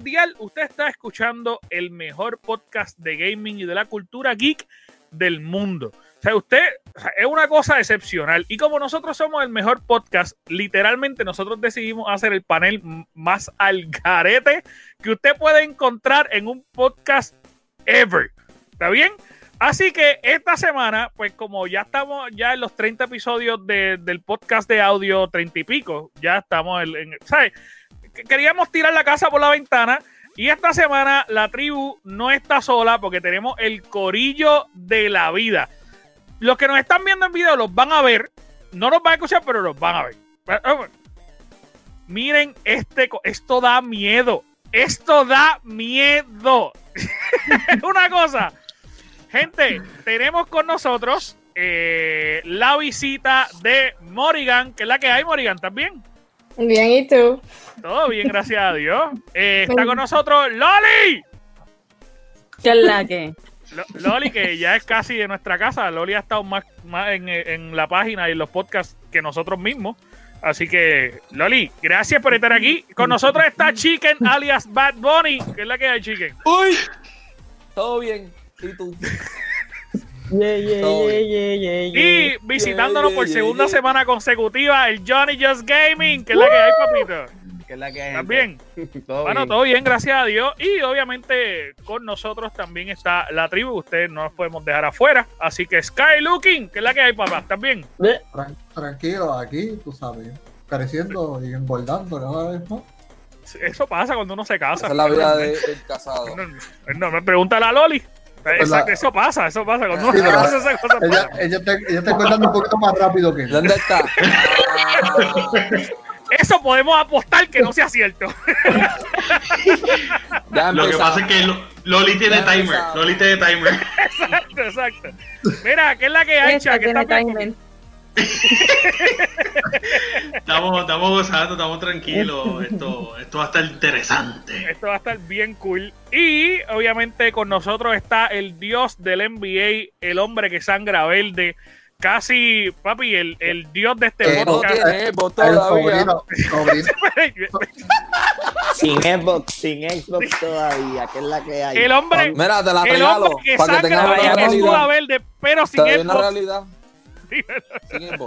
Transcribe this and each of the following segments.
mundial. Usted está escuchando el mejor podcast de gaming y de la cultura geek del mundo. O sea, usted es una cosa excepcional. Y como nosotros somos el mejor podcast, literalmente nosotros decidimos hacer el panel más al garete que usted puede encontrar en un podcast ever. ¿Está bien? Así que esta semana, pues como ya estamos ya en los 30 episodios del podcast de audio 30 y pico, ya estamos en, ¿sabes? Queríamos tirar la casa por la ventana y esta semana la tribu no está sola porque tenemos el corillo de la vida. Los que nos están viendo en video los van a ver, no los van a escuchar, pero los van a ver. Eh, miren este, esto da miedo. Esto da miedo. Una cosa Gente, tenemos con nosotros eh, la visita de Morrigan, que es la que hay, Morrigan, ¿también? Bien, ¿y tú? Todo bien, gracias a Dios. Eh, está con nosotros Loli. ¿Qué es la que? Loli, que ya es casi de nuestra casa. Loli ha estado más, más en, en, la página y en los podcasts que nosotros mismos. Así que, Loli, gracias por estar aquí. Con nosotros está Chicken, alias Bad Bunny. ¿Qué es la que hay, Chicken? ¡Uy! Todo bien. ¿Y tú? Y visitándonos por segunda semana consecutiva, el Johnny Just Gaming, que es la que hay, papito. Que es la que hay. También. bueno, todo bien, gracias a Dios. Y obviamente con nosotros también está la tribu. Ustedes no nos podemos dejar afuera. Así que Sky Looking, que es la que hay, papá. También. Tranquilo, aquí, tú sabes, creciendo y engordando cada vez más. Eso pasa cuando uno se casa. Esa es la vida del casado. No, me pregunta la Loli. Exacto, eso pasa, eso pasa. Cuando sí, pasa esa cosa ella, ella, está, ella está contando un poquito más rápido que ¿Dónde está? Eso podemos apostar que no sea cierto. Lo que pasa es que Loli tiene timer. Loli tiene timer. Exacto, exacto. Mira, ¿qué es la que hay, Esta que tiene timer estamos, estamos gozando, estamos tranquilos. Esto, esto va a estar interesante. Esto va a estar bien cool. Y obviamente con nosotros está el dios del NBA, el hombre que sangra verde. Casi, papi, el, el dios de este podcast. sin Xbox, sin Xbox todavía, que es la que hay. El hombre, Mira, te la el hombre que sangra verde, pero sin Xbox. realidad.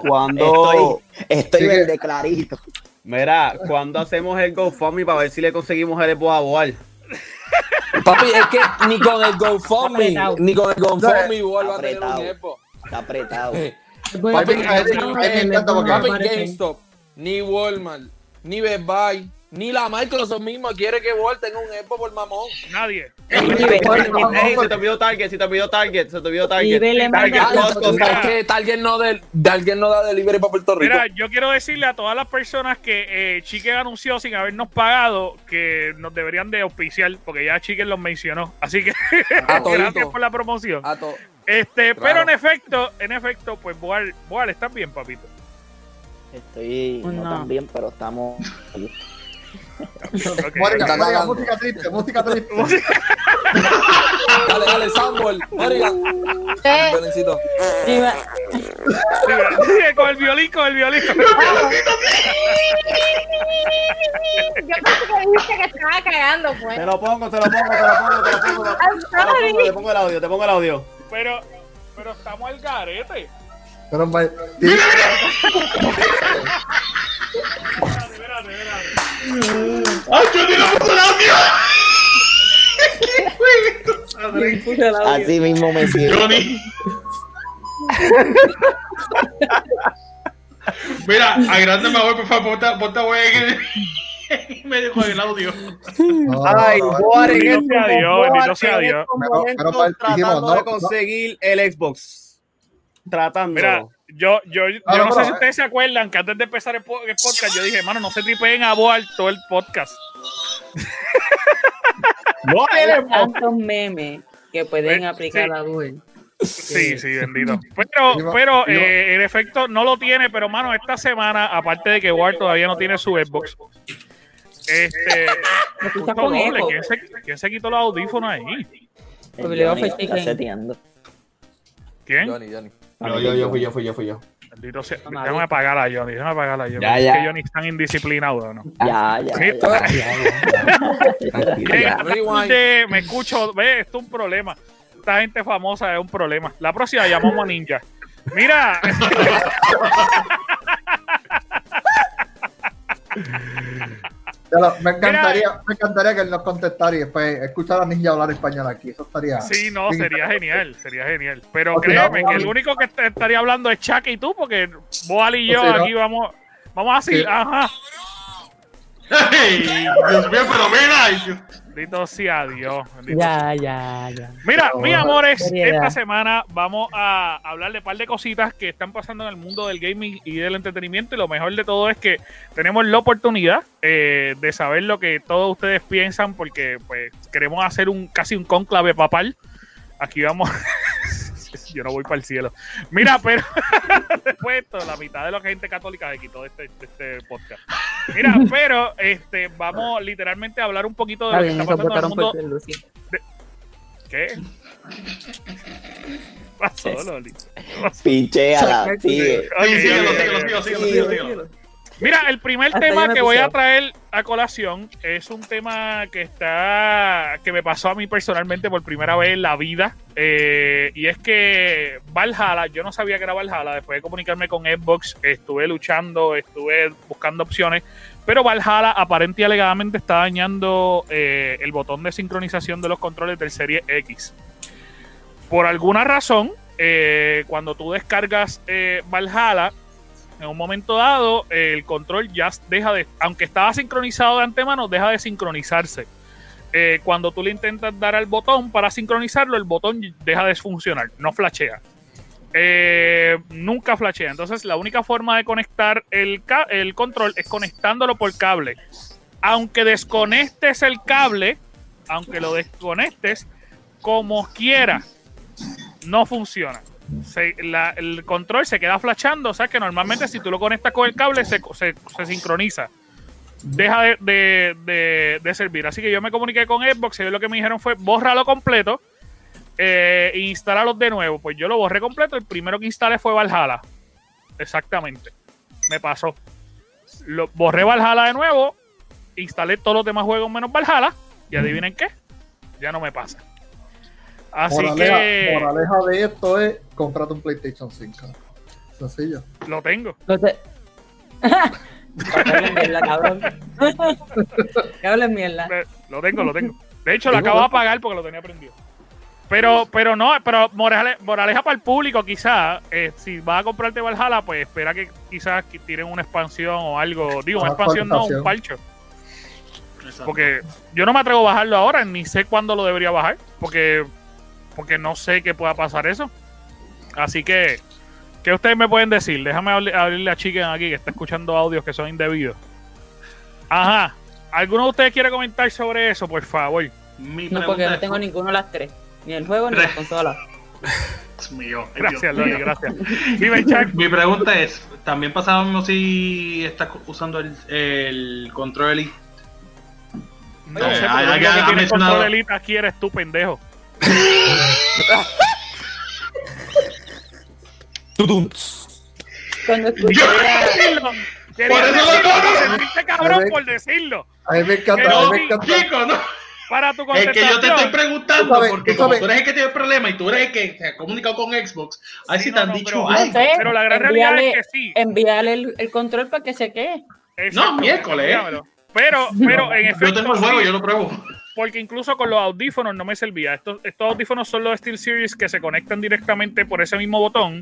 Cuando estoy, verde clarito. Mira, cuando hacemos el GoFundMe para ver si le conseguimos el Xbox a? Papi, es que ni con el GoFundMe, ni con el GoFundMe va a tener un Xbox. Está apretado. Papi, papi, GameStop, ni Walmart, ni Best Buy ni la Microsoft misma quiere que Walt tenga un Xbox por mamón. Nadie. Ey, se te olvidó Target, se te olvidó Target, se te olvidó Target. Target, no, de, Target no da delivery para Puerto Rico. Mira, yo quiero decirle a todas las personas que eh, Chicken anunció sin habernos pagado que nos deberían de auspiciar, porque ya Chicken los mencionó. Así que gracias por la promoción. Este, pero en efecto, en efecto, pues Boal, Boal, ¿estás bien, papito? Estoy no tan bien, pero estamos Okay. música triste, música triste. dale, dale, Samuel, Morgan. Eh. con el violín, con el violín. Yo pensé que dijiste que estaba cagando, pues. Te lo pongo, te lo pongo, te lo pongo, te lo pongo. Te lo pongo, te pongo el audio, te pongo el audio. Pero, pero estamos al garete. Pero, ¡Ay, yo ni lo puso el audio! Así mismo me siento. Johnny. Mira, agrándame voy, por favor, ponte, ponte y me dejó el audio. Ay, Warren, bendito sea Dios, bendito sea Dios. Tratando de conseguir el Xbox. Tratando. Mira, yo, yo, yo no, sé si ustedes se acuerdan que antes de empezar el, podcast, yo dije, hermano, no se tripeen a Boal todo el podcast. no Hay tantos memes que pueden pues, aplicar a Boal. Sí, sí, bendito. Pero, pero eh, en efecto, no lo tiene, pero mano, esta semana, aparte de que Ward todavía no tiene su Xbox, este. doble. ¿Quién, se, ¿Quién se quitó los audífonos ahí? Está seteando. ¿Quién? Johnny, Johnny. No, yo, yo fui yo, fui yo, fui yo. Bendito sea. Déjame apagar a Johnny, déjame apagar a Johnny. Ya, es ya. que Johnny es tan indisciplinado, ¿no? Ya, ya. Sí. ya, ya, ya. Tranquilo, ya. de- me escucho, ve, esto es un problema. Esta gente famosa es un problema. La próxima llamamos a Ninja. Mira, lo- me, encantaría, me encantaría que él nos contestara y después escuchar a Ninja hablar español aquí. Eso estaría. sí, no, sería genial, sería genial. Pero O si créeme no, que el único que estaría hablando es Chuck y tú, porque Boal y yo si no- aquí vamos, vamos a decir, Sí. ajá, ¡Ey! Dios mío, pero mira. Bendito sea Dios. bendito Ya, ya, ya. Mira, mis amores, esta semana vamos a hablar de un par de cositas que están pasando en el mundo del gaming y del entretenimiento. Y lo mejor de todo es que tenemos la oportunidad eh, de saber lo que todos ustedes piensan, porque pues queremos hacer un casi un conclave papal. Aquí vamos. Yo no voy para el cielo. Mira, pero después de esto, la mitad de la gente católica se quitó de este, de este podcast. Mira, pero este vamos literalmente a hablar un poquito de Está lo que bien, está pasando en el mundo. ¿Qué? ¿Qué pasó, Loli? Sigue. Sí, síguelo, ok, síguelo, ok. síguelo, síguelo, síguelo, síguelo. Mira, el primer tema que voy a traer a colación es un tema que está que me pasó a mí personalmente por primera vez en la vida eh, y es que Valhalla, yo no sabía que era Valhalla, después de comunicarme con Xbox, estuve luchando, estuve buscando opciones, pero Valhalla aparente y alegadamente está dañando eh, el botón de sincronización de los controles del Serie X. Por alguna razón, eh, cuando tú descargas Valhalla, en un momento dado, el control ya deja de, aunque estaba sincronizado de antemano, deja de sincronizarse. Eh, cuando tú le intentas dar al botón para sincronizarlo, el botón deja de funcionar, no flashea. Eh, nunca flashea. Entonces, la única forma de conectar el, el control es conectándolo por cable. Aunque desconectes el cable, aunque lo desconectes, como quiera, no funciona. Se- la- el control se queda flashando, o sea que normalmente si tú lo conectas con el cable se, se- se sincroniza. Deja de, de- de- de servir. Así que yo me comuniqué con Xbox y ellos lo que me dijeron fue bórralo completo eh, e de nuevo. Pues yo lo borré completo. El primero que instalé fue Valhalla. Exactamente. Me pasó. Lo, borré Valhalla de nuevo. Instalé todos los demás juegos menos Valhalla. Y adivinen qué. Ya no me pasa. Así moraleja, que moraleja de esto es comprate un PlayStation 5. Sencillo. lo tengo. No te... Que hablen mierda, cabrón. mierda. Eh, Lo tengo, lo tengo. De hecho, lo acabo de apagar porque lo tenía prendido. Pero, pero no, pero morale- moraleja para el público, quizás, eh, si vas a comprarte Valhalla, pues espera que quizás tiren una expansión o algo. Digo, una Una expansión no, un parcho. Porque yo no me atrevo a bajarlo ahora, ni sé cuándo lo debería bajar, porque, porque no sé que pueda pasar eso. Así que, ¿qué ustedes me pueden decir? Déjame abrirle a Chicken aquí que está escuchando audios que son indebidos. Ajá. ¿Alguno de ustedes quiere comentar sobre eso, por favor? Mi No, porque no tengo ninguno de las tres. Ni el juego ni la consola. Dios mío, Gracias, Dios Loli, mío. gracias. Dime, Chuck. Mi pregunta es, ¿también mismo si estás usando el, el control elite? No Eh, sé, que tiene mencionado- control elite aquí eres tú, pendejo. Cuando escuché Por eso lo decirlo, conozco. por sentirte cabrón por decirlo. A mí me encanta, Pero a mí me sí, encanta. Chico, no. Para tu Es que yo te estoy preguntando, Tú sabes, porque tú como tú eres el que tiene el problema y tú eres el que se ha comunicado con Xbox, ahí Sí, no, te han no, dicho pero- No sé, Pero la gran realidad es que sí. envíale el, el control para que se quede. Exacto, miércoles. dígamelo. Pero, pero en efecto. Yo tengo el juego, sí, yo lo pruebo. Porque incluso con los audífonos no me servía. Estos, estos audífonos son los SteelSeries que se conectan directamente por ese mismo botón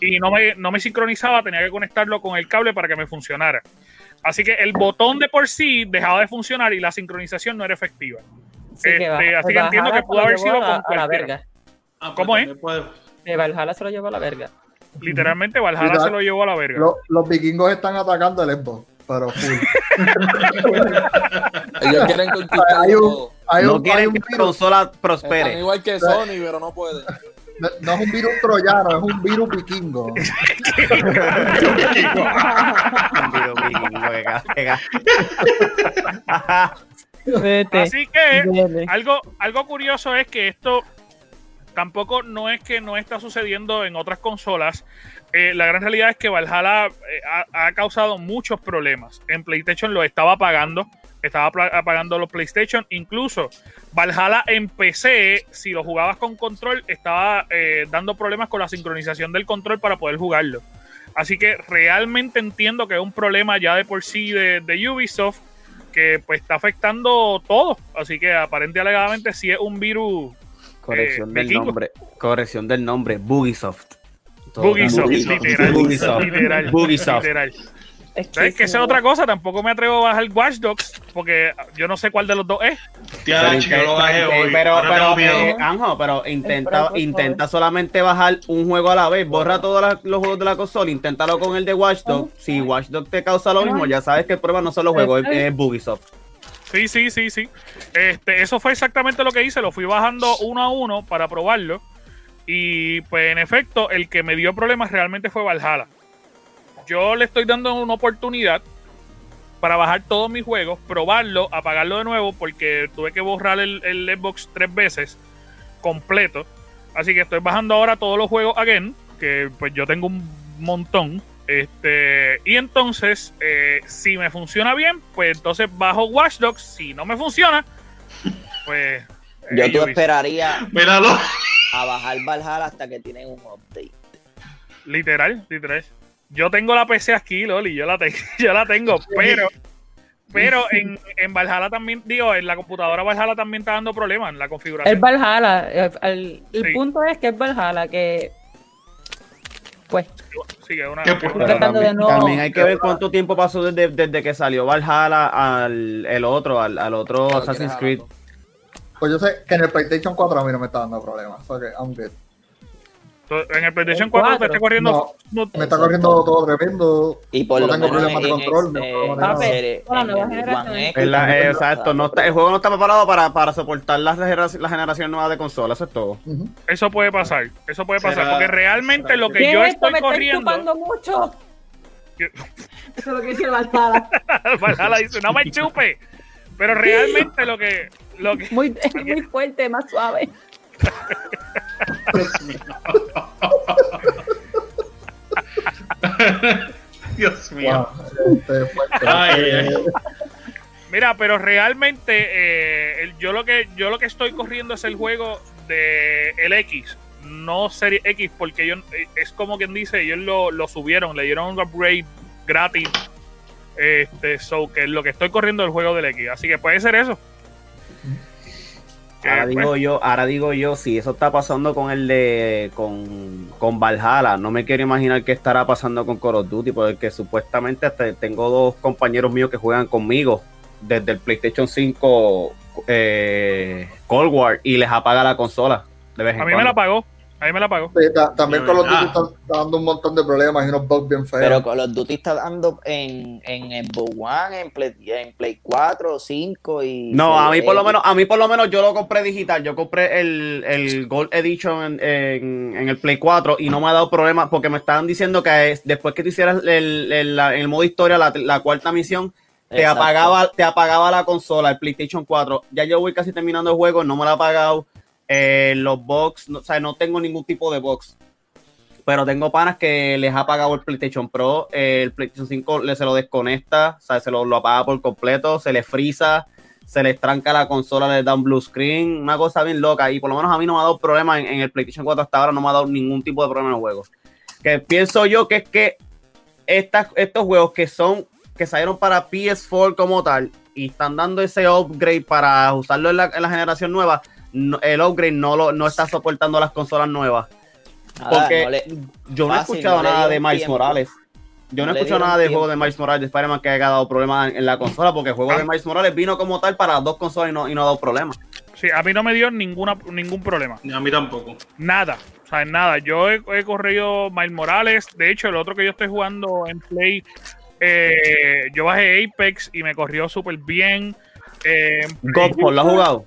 y no me, no me sincronizaba, tenía que conectarlo con el cable para que me funcionara. Así que el botón de por sí dejaba de funcionar y la sincronización no era efectiva. Sí, que va- Este, así que entiendo que pudo haber sido a la, con a la verga. Ah, ¿Cómo pues es? también puedo. Que Valhalla se lo llevó a la verga. Literalmente Valhalla Literal. se lo llevó a la verga. Lo- los vikingos están atacando el Xbox, pero full. Ellos quieren conquistar Hay un-. Hay No un, hay quieren un que la virus, consola Están prospere. igual que Sony, pero no pueden. no, no es un virus troyano, es un virus vikingo. Mira, vikingo, que ca- que ca- Vete. Así que Vete. algo, algo curioso es que esto tampoco no es que no está sucediendo en otras consolas. Eh, la gran realidad es que Valhalla eh, ha, ha causado muchos problemas. En PlayStation lo estaba apagando estaba apagando los PlayStation. Incluso Valhalla en PC, si lo jugabas con control, estaba eh, dando problemas con la sincronización del control para poder jugarlo. Así que realmente entiendo que es un problema ya de por sí de, de Ubisoft que pues está afectando todo. Así que aparentemente alegadamente sí es un virus Corrección Eh, del vikingo. nombre. Corrección del nombre. Bugisoft. Bugisoft, Bugisoft. literal, Bugisoft. literal, Bugisoft. literal. Es ¿Sabes que esa es otra cosa? Tampoco me atrevo a bajar Watch Dogs porque yo no sé cuál de los dos es. Tía, Pero, yo lo bajé hoy. pero, pero, eh, Anjo, pero intenta, intenta solamente bajar un juego a la vez. Borra todos la- los juegos de la consola. Inténtalo con el de Watch Dogs. Si Watch Dogs te causa lo mismo, ya sabes que el problema no son los juegos, es, es Bugisoft. Sí, sí, sí, sí. Este, eso fue exactamente lo que hice. Lo fui bajando uno a uno para probarlo. Y pues en efecto, el que me dio problemas realmente fue Valhalla. Yo le estoy dando una oportunidad para bajar todos mis juegos, probarlo, apagarlo de nuevo, porque tuve que borrar el, el Xbox tres veces completo. Así que estoy bajando ahora todos los juegos again, que pues yo tengo un montón. Este, y entonces, eh, si me funciona bien, pues entonces bajo Watch Dogs. Si no me funciona, pues. Yo eh, tú Ubisoft. esperaría Míralo. A bajar Valhalla hasta que tienen un update. Literal, literal. Yo tengo la PC aquí, Loli, yo la, tengo yo la tengo, pero. Pero en, en Valhalla también, digo, en la computadora Valhalla también está dando problemas en la configuración. El Valhalla. eh, El, el Sí. punto es que es Valhalla, que. Pues. Sí, que es una- ¿Qué que es también, no- también hay que ver cuánto tiempo pasó desde, desde que salió Valhalla al el otro, al, al otro Claro, Assassin's Creed. Pues yo sé que en el PlayStation 4 a mí no me está dando problemas. So que I'm good. En el PlayStation El 4 te cuatro. está corriendo. No. no- Me está corriendo todo tremendo. Y por No lo tengo menos problemas de control, este- la la la- exacto, no está, el juego no está preparado para, para soportar las generaciones la generación nueva de consolas, eso es todo. Eso puede pasar. Eso puede pasar. Será- Porque realmente será lo que ¿Qué yo es esto? estoy Me estoy corriendo. chupando mucho. Eso es lo que dice Valhalla. Valhalla dice, no me chupe. Pero realmente lo que. Lo que Muy, es muy fuerte, más suave. Dios mío. Este, fuerte. Ay, ay. Mira, pero realmente eh, el- yo lo que yo lo que estoy corriendo es el juego de el X, no Serie X, porque yo, eh, es como quien dice, ellos lo, lo subieron, le dieron un upgrade gratis. Este, so que lo que estoy corriendo es el juego del X, así que puede ser eso. Ahora pues, digo yo, ahora digo yo, si eso está pasando con el de con, con Valhalla, no me quiero imaginar qué estará pasando con Call of Duty, porque supuestamente hasta tengo dos compañeros míos que juegan conmigo desde el PlayStation 5 eh, Cold War y les apaga la consola. De vez en a mí me la cuando. Pagó, a mí me la. Sí, ta- también los verdad. Duty está dando un montón de problemas y unos bugs bien feos. Pero Call of Duty está dando en, en Xbox One, en Play, en Play 4, 5 y... No, a mí por lo menos, a mí por lo menos yo lo compré digital. Yo compré el, el Gold Edition en, en- en el Play 4 y no me ha dado problema porque me estaban diciendo que es- después que tú hicieras el, el- la- el modo historia, la, la cuarta misión, te Exacto. apagaba, te apagaba la consola, el PlayStation 4. Ya yo voy casi terminando el juego, no me lo ha apagado. Eh, los box, no, o sea, no tengo ningún tipo de box. Pero tengo panas que les ha apagado el PlayStation Pro, eh, el PlayStation 5 le, se lo desconecta, o sea, se lo, lo apaga por completo, se le frisa, se les tranca la consola, les da un blue screen, una cosa bien loca. Y por lo menos a mí no me ha dado problema en, el PlayStation 4 hasta ahora, no me ha dado ningún tipo de problema en el juego. Que pienso yo que es que estas, estos juegos que son, que salieron para PS4 como tal, y están dando ese upgrade para usarlo en la generación nueva, no- el upgrade no, lo, no está soportando las consolas nuevas. Nada, Porque no le- yo no he escuchado no nada de Miles tiempo. Morales. Yo no, No he escuchado nada del tiempo. juego de Miles Morales de Spider-Man que haya dado problemas en, en la consola, porque el juego Ah. de Miles Morales vino como tal para las dos consolas y no, y no ha dado problemas. Sí, a mí no me dio ninguna, ningún problema. Ni a mí tampoco. Nada. O sea, nada. Yo he, he corrido Miles Morales. De hecho, el otro que yo estoy jugando en Play, eh, yo bajé Apex y me corrió súper bien. Eh, Godfall, ¿lo has jugado?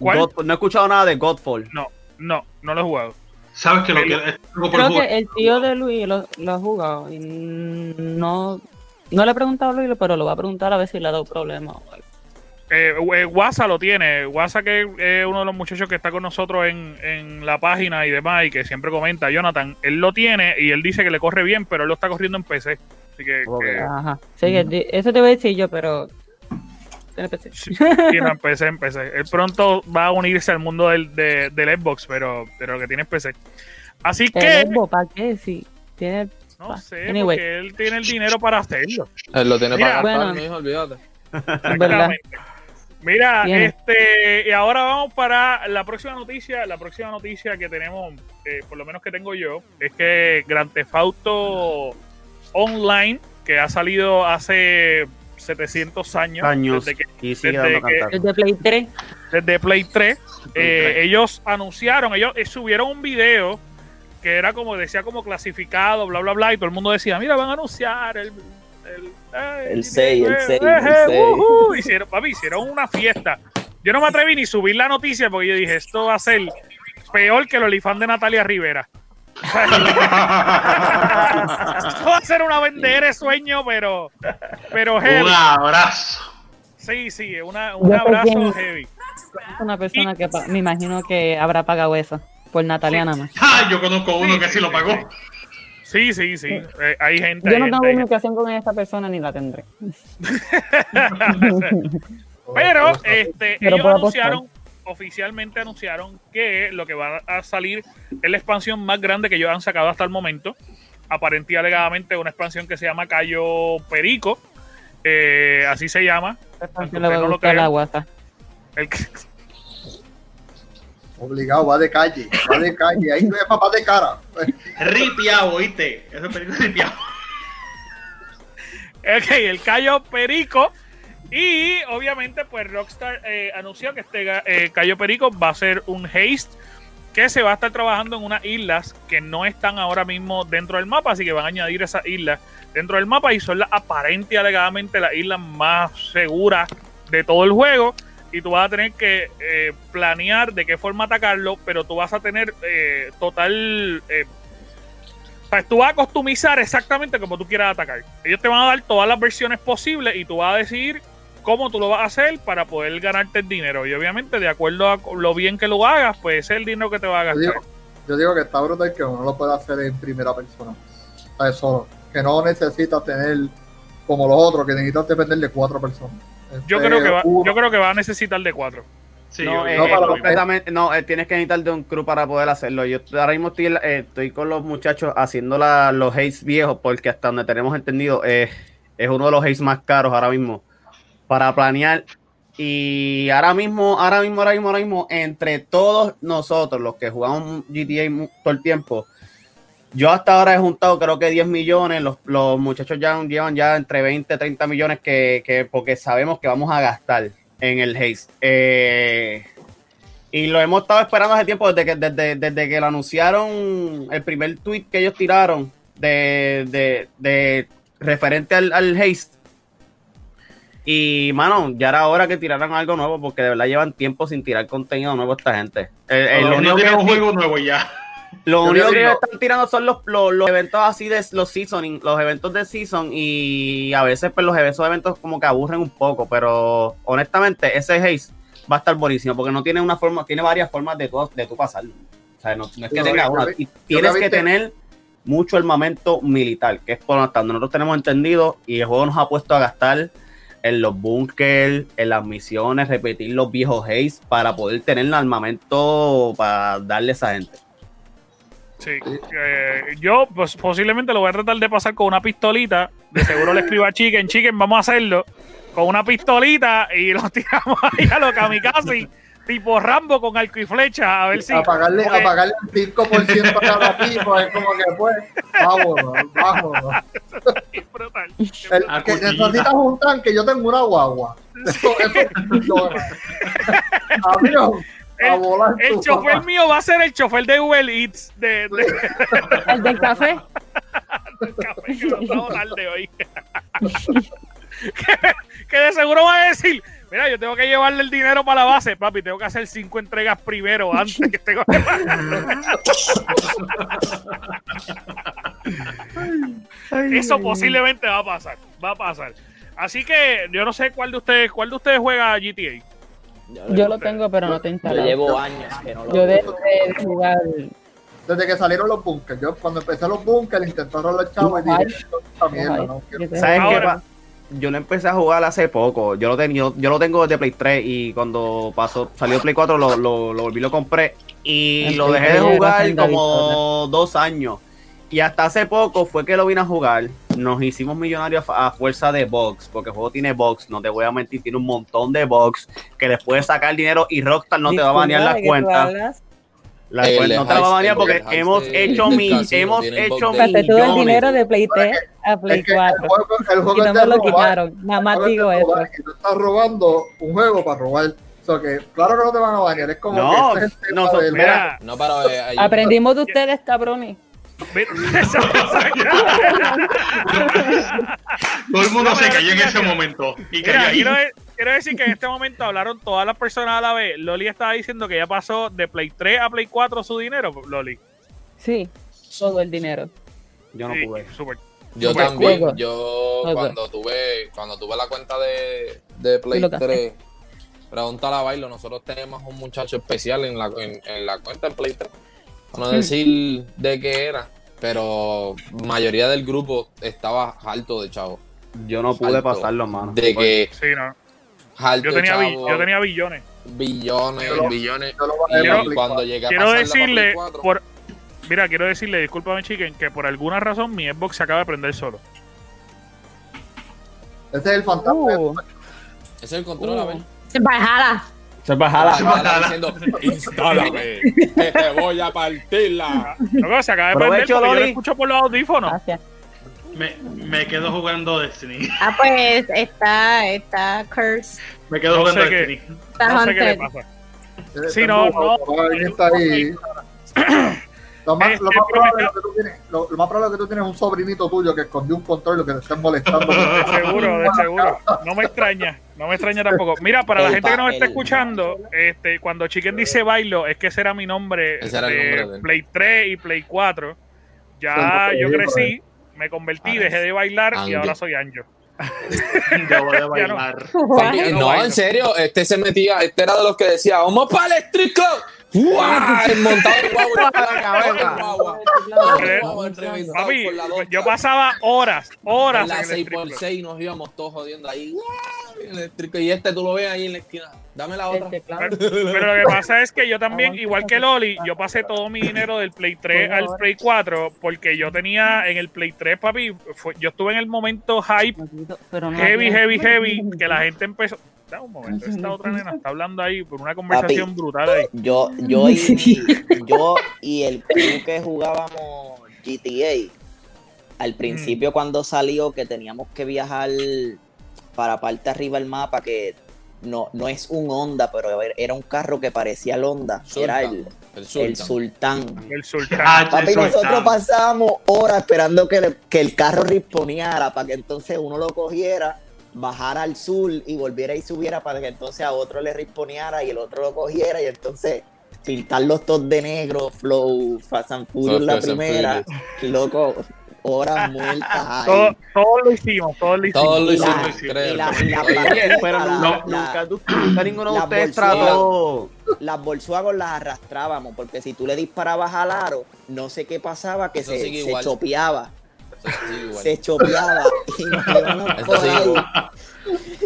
¿Cuál? Godfall, no he escuchado nada de Godfall. No, no, no lo he jugado. ¿Sabes que lo El- que es loco por Creo jugar? que el tío de Luis lo, lo ha jugado. Y no, no le he preguntado a Luis, pero lo va a preguntar a ver si le ha dado problema o algo. Eh, eh, Guasa lo tiene. Guasa que es uno de los muchachos que está con nosotros en, en la página y demás y que siempre comenta, Jonathan, él lo tiene y él dice que le corre bien, pero él lo está corriendo en PC. Así que... Ajá. Sí, que- eso te voy a decir yo, pero. Tiene PC. Sí, no, en PC, en PC. Él pronto va a unirse al mundo del, de- del Xbox, pero, pero que tiene PC. Así que, ¿El Xbox para qué? Sí. Tiene. no sé, Anyway. porque él tiene el dinero para hacerlo. Él lo tiene Mira, para gastar, bueno. mijo, olvídate. verdad. Exactamente. Mira, Tiene. este, y ahora vamos para la próxima noticia. La próxima noticia que tenemos, eh, por lo menos que tengo yo, es que Grand Theft Auto Online, que ha salido hace 700 años, Años. desde que Y sigue desde dando que- Play 3. desde Play 3, eh, 3. ellos anunciaron, ellos eh, subieron un video que era como, decía como clasificado, bla, bla, bla, y todo el mundo decía, mira, van a anunciar el... El, ay, El 6, el eh, 6, eh, el eh, 6. ujú. Hicieron, papi, hicieron una fiesta. Yo no me atreví ni subir la noticia porque yo dije, esto va a ser peor que el olifán de Natalia Rivera. Esto va a ser una vendedera sueño, pero... Pero heavy. Un abrazo. Sí, sí, una, un Yo abrazo pequeño. heavy. Es una persona que me imagino que habrá pagado eso. Por Natalia nada más. Ah, yo conozco uno que sí lo pagó. Sí, sí, sí. Eh, hay gente. Yo no gente, tengo comunicación con esta persona ni la tendré. Pero este, Pero ellos anunciaron, oficialmente anunciaron que lo que va a salir es la expansión más grande que ellos han sacado hasta el momento. Aparentemente, alegadamente, una expansión que se llama Cayo Perico. Eh, así se llama. Aunque usted le va a no lo gustar crea. la guasa. El que- Obligado, va de calle, va de calle. Ahí no es papá de cara. Ripiao, ¿oíste? Eso es película ripiao. Ok, el Cayo Perico. Y obviamente, pues Rockstar eh, anunció que este eh, Cayo Perico va a ser un haste que se va a estar trabajando en unas islas que no están ahora mismo dentro del mapa, así que van a añadir esas islas dentro del mapa y son las aparente y alegadamente las islas más seguras de todo el juego. Y tú vas a tener que eh, planear de qué forma atacarlo, pero tú vas a tener total sea, tú vas a customizar exactamente como tú quieras atacar. Ellos te van a dar todas las versiones posibles y tú vas a decidir cómo tú lo vas a hacer para poder ganarte el dinero. Y obviamente, de acuerdo a lo bien que lo hagas, pues ese es el dinero que te va a Yo gastar. digo, yo digo que está brutal que uno lo puede hacer en primera persona. O sea, solo. Que no necesitas tener como los otros, que necesitas depender de cuatro personas. Yo Este, creo que va, uno- yo creo que va a necesitar de cuatro. Sí, no, yo- eh, no, eh, para- completamente, no, eh, tienes que necesitar de un crew para poder hacerlo. Yo ahora mismo estoy, eh, estoy con los muchachos haciendo la- los hates viejos porque hasta donde tenemos entendido eh, es uno de los hates más caros ahora mismo para planear. Y ahora mismo, ahora mismo, ahora mismo, ahora mismo, entre todos nosotros, los que jugamos GTA todo el tiempo, yo hasta ahora he juntado creo que 10 millones, los, los muchachos ya llevan ya entre 20 30 millones que, que porque sabemos que vamos a gastar en el haste. Eh, y lo hemos estado esperando hace tiempo, desde que, desde, desde que lo anunciaron, el primer tweet que ellos tiraron de, de, de referente al, al haste. Y, mano, ya era hora que tiraran algo nuevo porque de verdad llevan tiempo sin tirar contenido nuevo esta gente. El- el no, único no que- un juego nuevo ya. lo único que están tirando son los, los, los eventos así de los seasoning, los eventos de season y a veces pues los esos eventos como que aburren un poco, pero honestamente ese haze va a estar buenísimo porque no tiene una forma, tiene varias formas de tú, de tú pasarlo. O sea, no, no es que tenga una, y tienes que tener mucho armamento militar, que es por lo tanto nosotros tenemos entendido y el juego nos ha puesto a gastar en los bunkers, en las misiones, repetir los viejos haze para poder tener el armamento para darle a esa gente. Sí. Eh, yo pues, posiblemente lo voy a tratar de pasar con una pistolita. De seguro le escribo a Chicken, Chicken, vamos a hacerlo. Con una pistolita y lo tiramos ahí a lo kamikaze, tipo Rambo con arco y flecha, a ver si. a pagarle, porque- a pagarle un 5% a cada tipo, es como que pues, vámonos, vámonos. es brutal. El, A que necesitas un tanque, yo tengo una guagua. Eso, eso funciona. Amigo, a El- volar El chofer papá. mío va a ser el chofer de Uber Eats de, de, El del café. del café que nos vamos tarde hoy. que, que de seguro va a decir, mira, yo tengo que llevarle el dinero para la base, papi, tengo que hacer cinco entregas primero antes que tengo que Eso posiblemente va a pasar, va a pasar. Así que yo no sé cuál de ustedes, cuál de ustedes juega GTA. Yo lo tengo, pero no te Yo instalado. llevo años que no lo Yo dejé de jugar. Desde que salieron los bunkers. Yo cuando empecé los bunkers intenté rolar chavo y dije, Ay. esta mierda, no. ¿Sabes qué Ahora- pa- Yo lo empecé a jugar hace poco. Yo lo, ten- yo, yo lo tengo desde Play 3 y cuando pasó, salió Play 4 lo, lo, lo volví, lo compré y El lo dejé de 3 jugar como dos años. Y hasta hace poco fue que lo vine a jugar. Nos hicimos millonarios a a fuerza de box, porque el juego tiene box, no te voy a mentir, tiene un montón de box que les puedes sacar dinero y Rockstar no te va a banear las cuentas. Las El no te la va a banear porque hemos de- hecho mil, hemos hecho Pasé todo el dinero de Play 3 a Play Es que el 4. juego, el juego Y no me lo quitaron. Nada más digo eso. tú estás robando un juego para robar. O sea que, claro que no te van a banear. Es como No, que este no, so- Mira, No, pero eh, Aprendimos de ustedes, cabrones. Todo el mundo se cayó en ese momento. Y cayó ahí. Quiero, de- quiero decir que en este momento hablaron todas las personas a la vez. Loli estaba diciendo que ya pasó de Play 3 a Play 4 su dinero, Loli. Sí, todo el dinero. Yo no Sí, pude. súper. Yo Super también, juego. yo cuando tuve, cuando tuve la cuenta de, de Play Y lo que 3, pregúntale a Bailo, nosotros tenemos un muchacho especial en la, en, en la cuenta de Play 3. Para no Mm. decir de qué era, pero mayoría del grupo estaba alto de chavo. Yo no pude Alto. pasarlo, mano. De que Sí, no. Yo tenía, chavo, yo tenía billones. billones, Yo lo- billones. Yo lo Y cuando 4. llegué a Quiero Play decirle, 4, por, mira, quiero decirle, discúlpame, chicken, que por alguna razón mi Xbox se acaba de prender solo. Ese es el fantasma. Uh, ese es el control, a ver. Bajala. Se bajala. Estaba diciendo, instálame, que te voy a partirla. Luego se acaba de prender yo lo escucho por los audífonos. gracias. Me, me quedo jugando Destiny. Ah, pues está, está Curse. Me quedo No jugando sé qué. Destiny. Está No sé qué le pasa. Sí, no, no. está ahí. Lo más, Este, lo, más pero probable que tú tienes, lo, lo más probable es que tú tienes un sobrinito tuyo que escondió un control y que te estén molestando. De seguro, de seguro. No me extraña, no me extraña tampoco. Mira, para la gente que nos está escuchando, este, cuando Chicken dice bailo, es que ese era mi nombre Ese era el de nombre de. Play 3 y Play 4. Ya yo crecí, me convertí, dejé de bailar y ahora soy Anjo. Debo de Ya no. bailar. No en serio, este se metía, este era de los que decía, vamos para el. Montado la Papi, la yo pasaba horas, horas la en club. 6x6 nos íbamos todos jodiendo ahí. Y este tú lo ves ahí en la esquina. Dame la otra. Este, claro. Pero lo que pasa es que yo también, igual que Loli, yo pasé todo mi dinero del Play 3 al Play 4 porque yo tenía en el Play 3, papi, fue- yo estuve en el momento hype Pero heavy, heavy, heavy, que la gente empezó. Un momento, esta otra nena está hablando ahí por una conversación brutal ahí. Yo, yo y, yo y el que jugábamos GTA, al principio cuando salió que teníamos que viajar para parte arriba del mapa, que no, no es un Honda, pero era un carro que parecía el Honda, era el, El. Sultán. El sultán. Ah, Papi, el nosotros Sultán. pasábamos horas esperando que, le- que el carro risponeara para que entonces uno lo cogiera, bajara al sur y volviera y subiera para que entonces a otro le risponeara y el otro lo cogiera y entonces pintarlos todos de negro, flow, Fast and Furious la primera, loco, horas muertas ahí. Todo- Todos lo hicimos, todos lo hicimos. Todos lo Y la- hicimos, creo. pero la- nunca, la- nunca, nunca ninguno de ustedes trató. las Volkswagen las arrastrábamos, porque si tú le disparabas al aro, no sé qué pasaba, que Eso se, se chopeaba. Se chopeaba.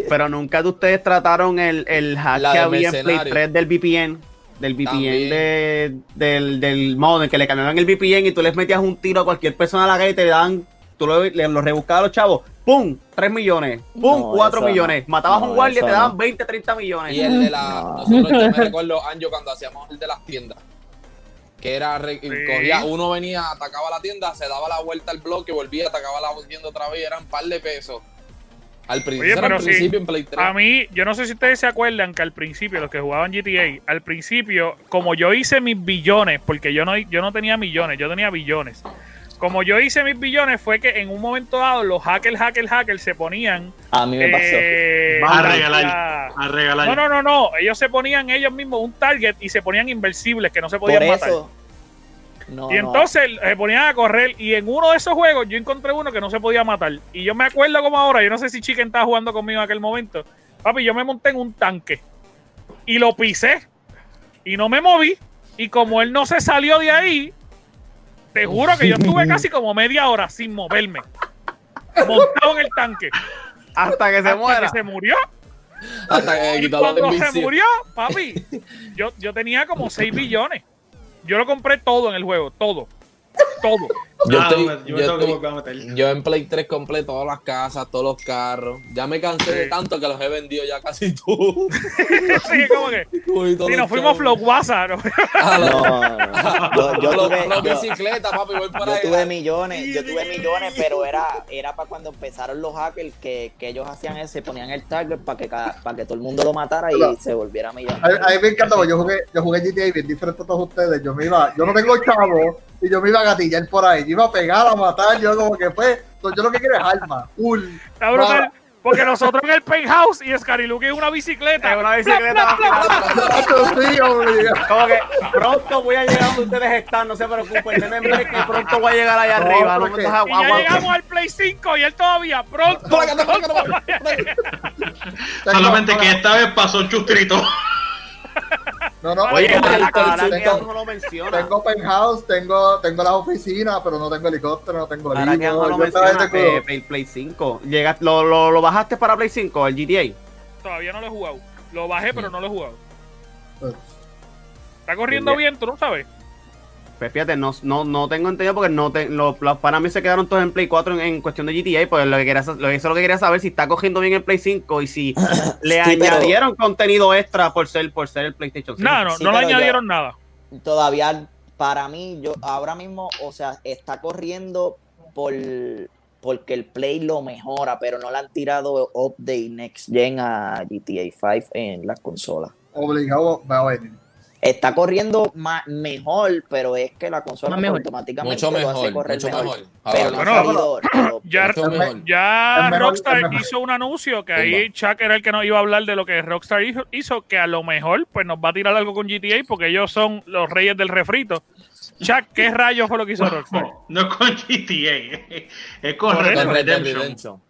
Pero nunca de ustedes trataron el, el hack que había en Play mercenario. 3 del VPN. Del VPN de, del, del modem, que le cambiaban el VPN y tú les metías un tiro a cualquier persona a la calle y te daban, tú lo, le- lo rebuscabas a los chavos, ¡pum! 3 millones, ¡pum! No, 4 eso no. millones. Matabas a No, un guardia y te daban no. 20, 30 millones. Y el de la. No. Nosotros yo me recuerdo, Anjo, cuando hacíamos el de las tiendas. Que era. cogía, uno venía, atacaba la tienda, se daba la vuelta al bloque, volvía, atacaba la tienda otra vez eran un par de pesos. Al principio, Oye, al sí, principio en Play 3. A mí, yo no sé si ustedes se acuerdan que al principio, los que jugaban GTA, al principio, como yo hice mis billones, porque yo no, yo no tenía millones, yo tenía billones. Como yo hice mis billones, fue que en un momento dado los hackers, hackers, hackers se ponían. A mí me pasó. eh, A la- regalar. la- A regalar. No, no, no, no. Ellos se ponían ellos mismos un target y se ponían invencibles que no se Por podían matar. eso, No, Y no. entonces se ponían a correr y en uno de esos juegos yo encontré uno que no se podía matar. Y yo me acuerdo como ahora, yo no sé si Chicken estaba jugando conmigo en aquel momento. Papi, yo me monté en un tanque y lo pisé y no me moví. Y como él no se salió de ahí, te juro que yo estuve casi como media hora sin moverme. Montado en el tanque. Hasta que se hasta muera. que se murió. Hasta que Y cuando se murió, papi, yo, yo tenía como 6 billones. Yo lo compré todo en el juego, todo. Todo. Yo, Ah, estoy, yo yo, estoy- en Play 3 compré todas las casas, todos los carros. Ya me cansé de tanto que los he vendido ya casi todos. Sí, como que. Si nos fuimos Flow WhatsApp. ¿no? Ah, No, no, no. Yo, yo los, tuve, los yo- bicicletas, papi, voy para yo allá. tuve millones, yo tuve millones, pero era, era para cuando empezaron los hackers que, que ellos hacían eso, se ponían el target para que, cada- para que todo el mundo lo matara y se volviera A, millonario. a mí me encanta, porque yo jugué, yo jugué GTA bien diferente a todos ustedes. Yo me iba, yo no tengo chavo y yo me iba a gatillar por ahí. Yo iba a pegar, a matar, yo como que fue. Yo lo que quiero es alma, full. Está brutal, Porque nosotros en el penthouse y Scariluki es una bicicleta. Es una bicicleta. Como que pronto voy a llegar donde ustedes están, no se preopen, denme que pronto voy a llegar allá No, arriba. No me Y ya llegamos al Play 5 y él todavía pronto. Pronto. Solamente que esta vez pasó chustrito. No, no, Oye, tengo, ahora que tengo, no lo menciona. tengo penthouse, tengo, tengo las oficinas, pero no tengo helicóptero, no tengo Ahora que libro. no lo menciona, eh, Play, Play 5. Llegas, lo, lo, ¿Lo bajaste para Play 5, el GTA? Todavía no lo he jugado. Lo bajé, pero no lo he jugado. culo. Está corriendo bien, tú no sabes. Pues fíjate, no, no, no tengo entendido porque no te, los, los para mí se quedaron todos en Play 4 en, en cuestión de GTA, pues lo que quería, lo, eso es lo que quería saber si está cogiendo bien el Play 5 y si le Sí, pero- añadieron contenido extra por ser, por ser el PlayStation 5. No, no, Sí, no le yo- añadieron nada. Todavía, para mí, yo ahora mismo, o sea, está corriendo por porque el Play lo mejora, pero no le han tirado update next gen a GTA 5 en las consolas. Obligado va a venir. Está corriendo ma- mejor, pero es que la consola Más mejor. automáticamente Mucho lo hace mejor, correr mucho mejor. mejor. Pero no Bueno, salido Ya, mejor. Rockstar hizo un anuncio que ahí Chuck era el que nos iba a hablar de lo que Rockstar hizo, hizo, que a lo mejor pues nos va a tirar algo con GTA porque ellos son los reyes del refrito. Chuck, ¿qué rayos fue lo que hizo Rockstar? No, con GTA, es con Red eso. Dead Red Dead Redemption. Redemption.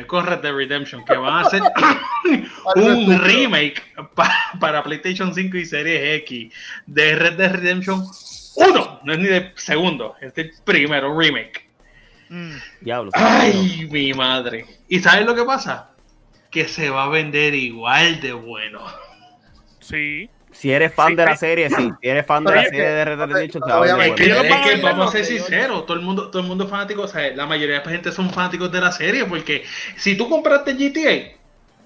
Es con Red Dead Redemption, que van a hacer un remake pa- para PlayStation 5 y Series X de Red Dead Redemption 1, no es ni de segundo, es el primero remake. Mm. Diablo. Ay, mi madre. ¿Y sabes lo que pasa? Que se va a vender igual de bueno. Sí. Si eres fan Sí, de la serie, sí. Si eres fan de la serie de Red Dead Redemption, te va a obviamente. volver Es que, ellos es van a que vender vamos a ser sinceros, todo el mundo, todo el mundo es fanático, o sea, la mayoría de la gente son fanáticos de la serie, porque si tú compraste GTA,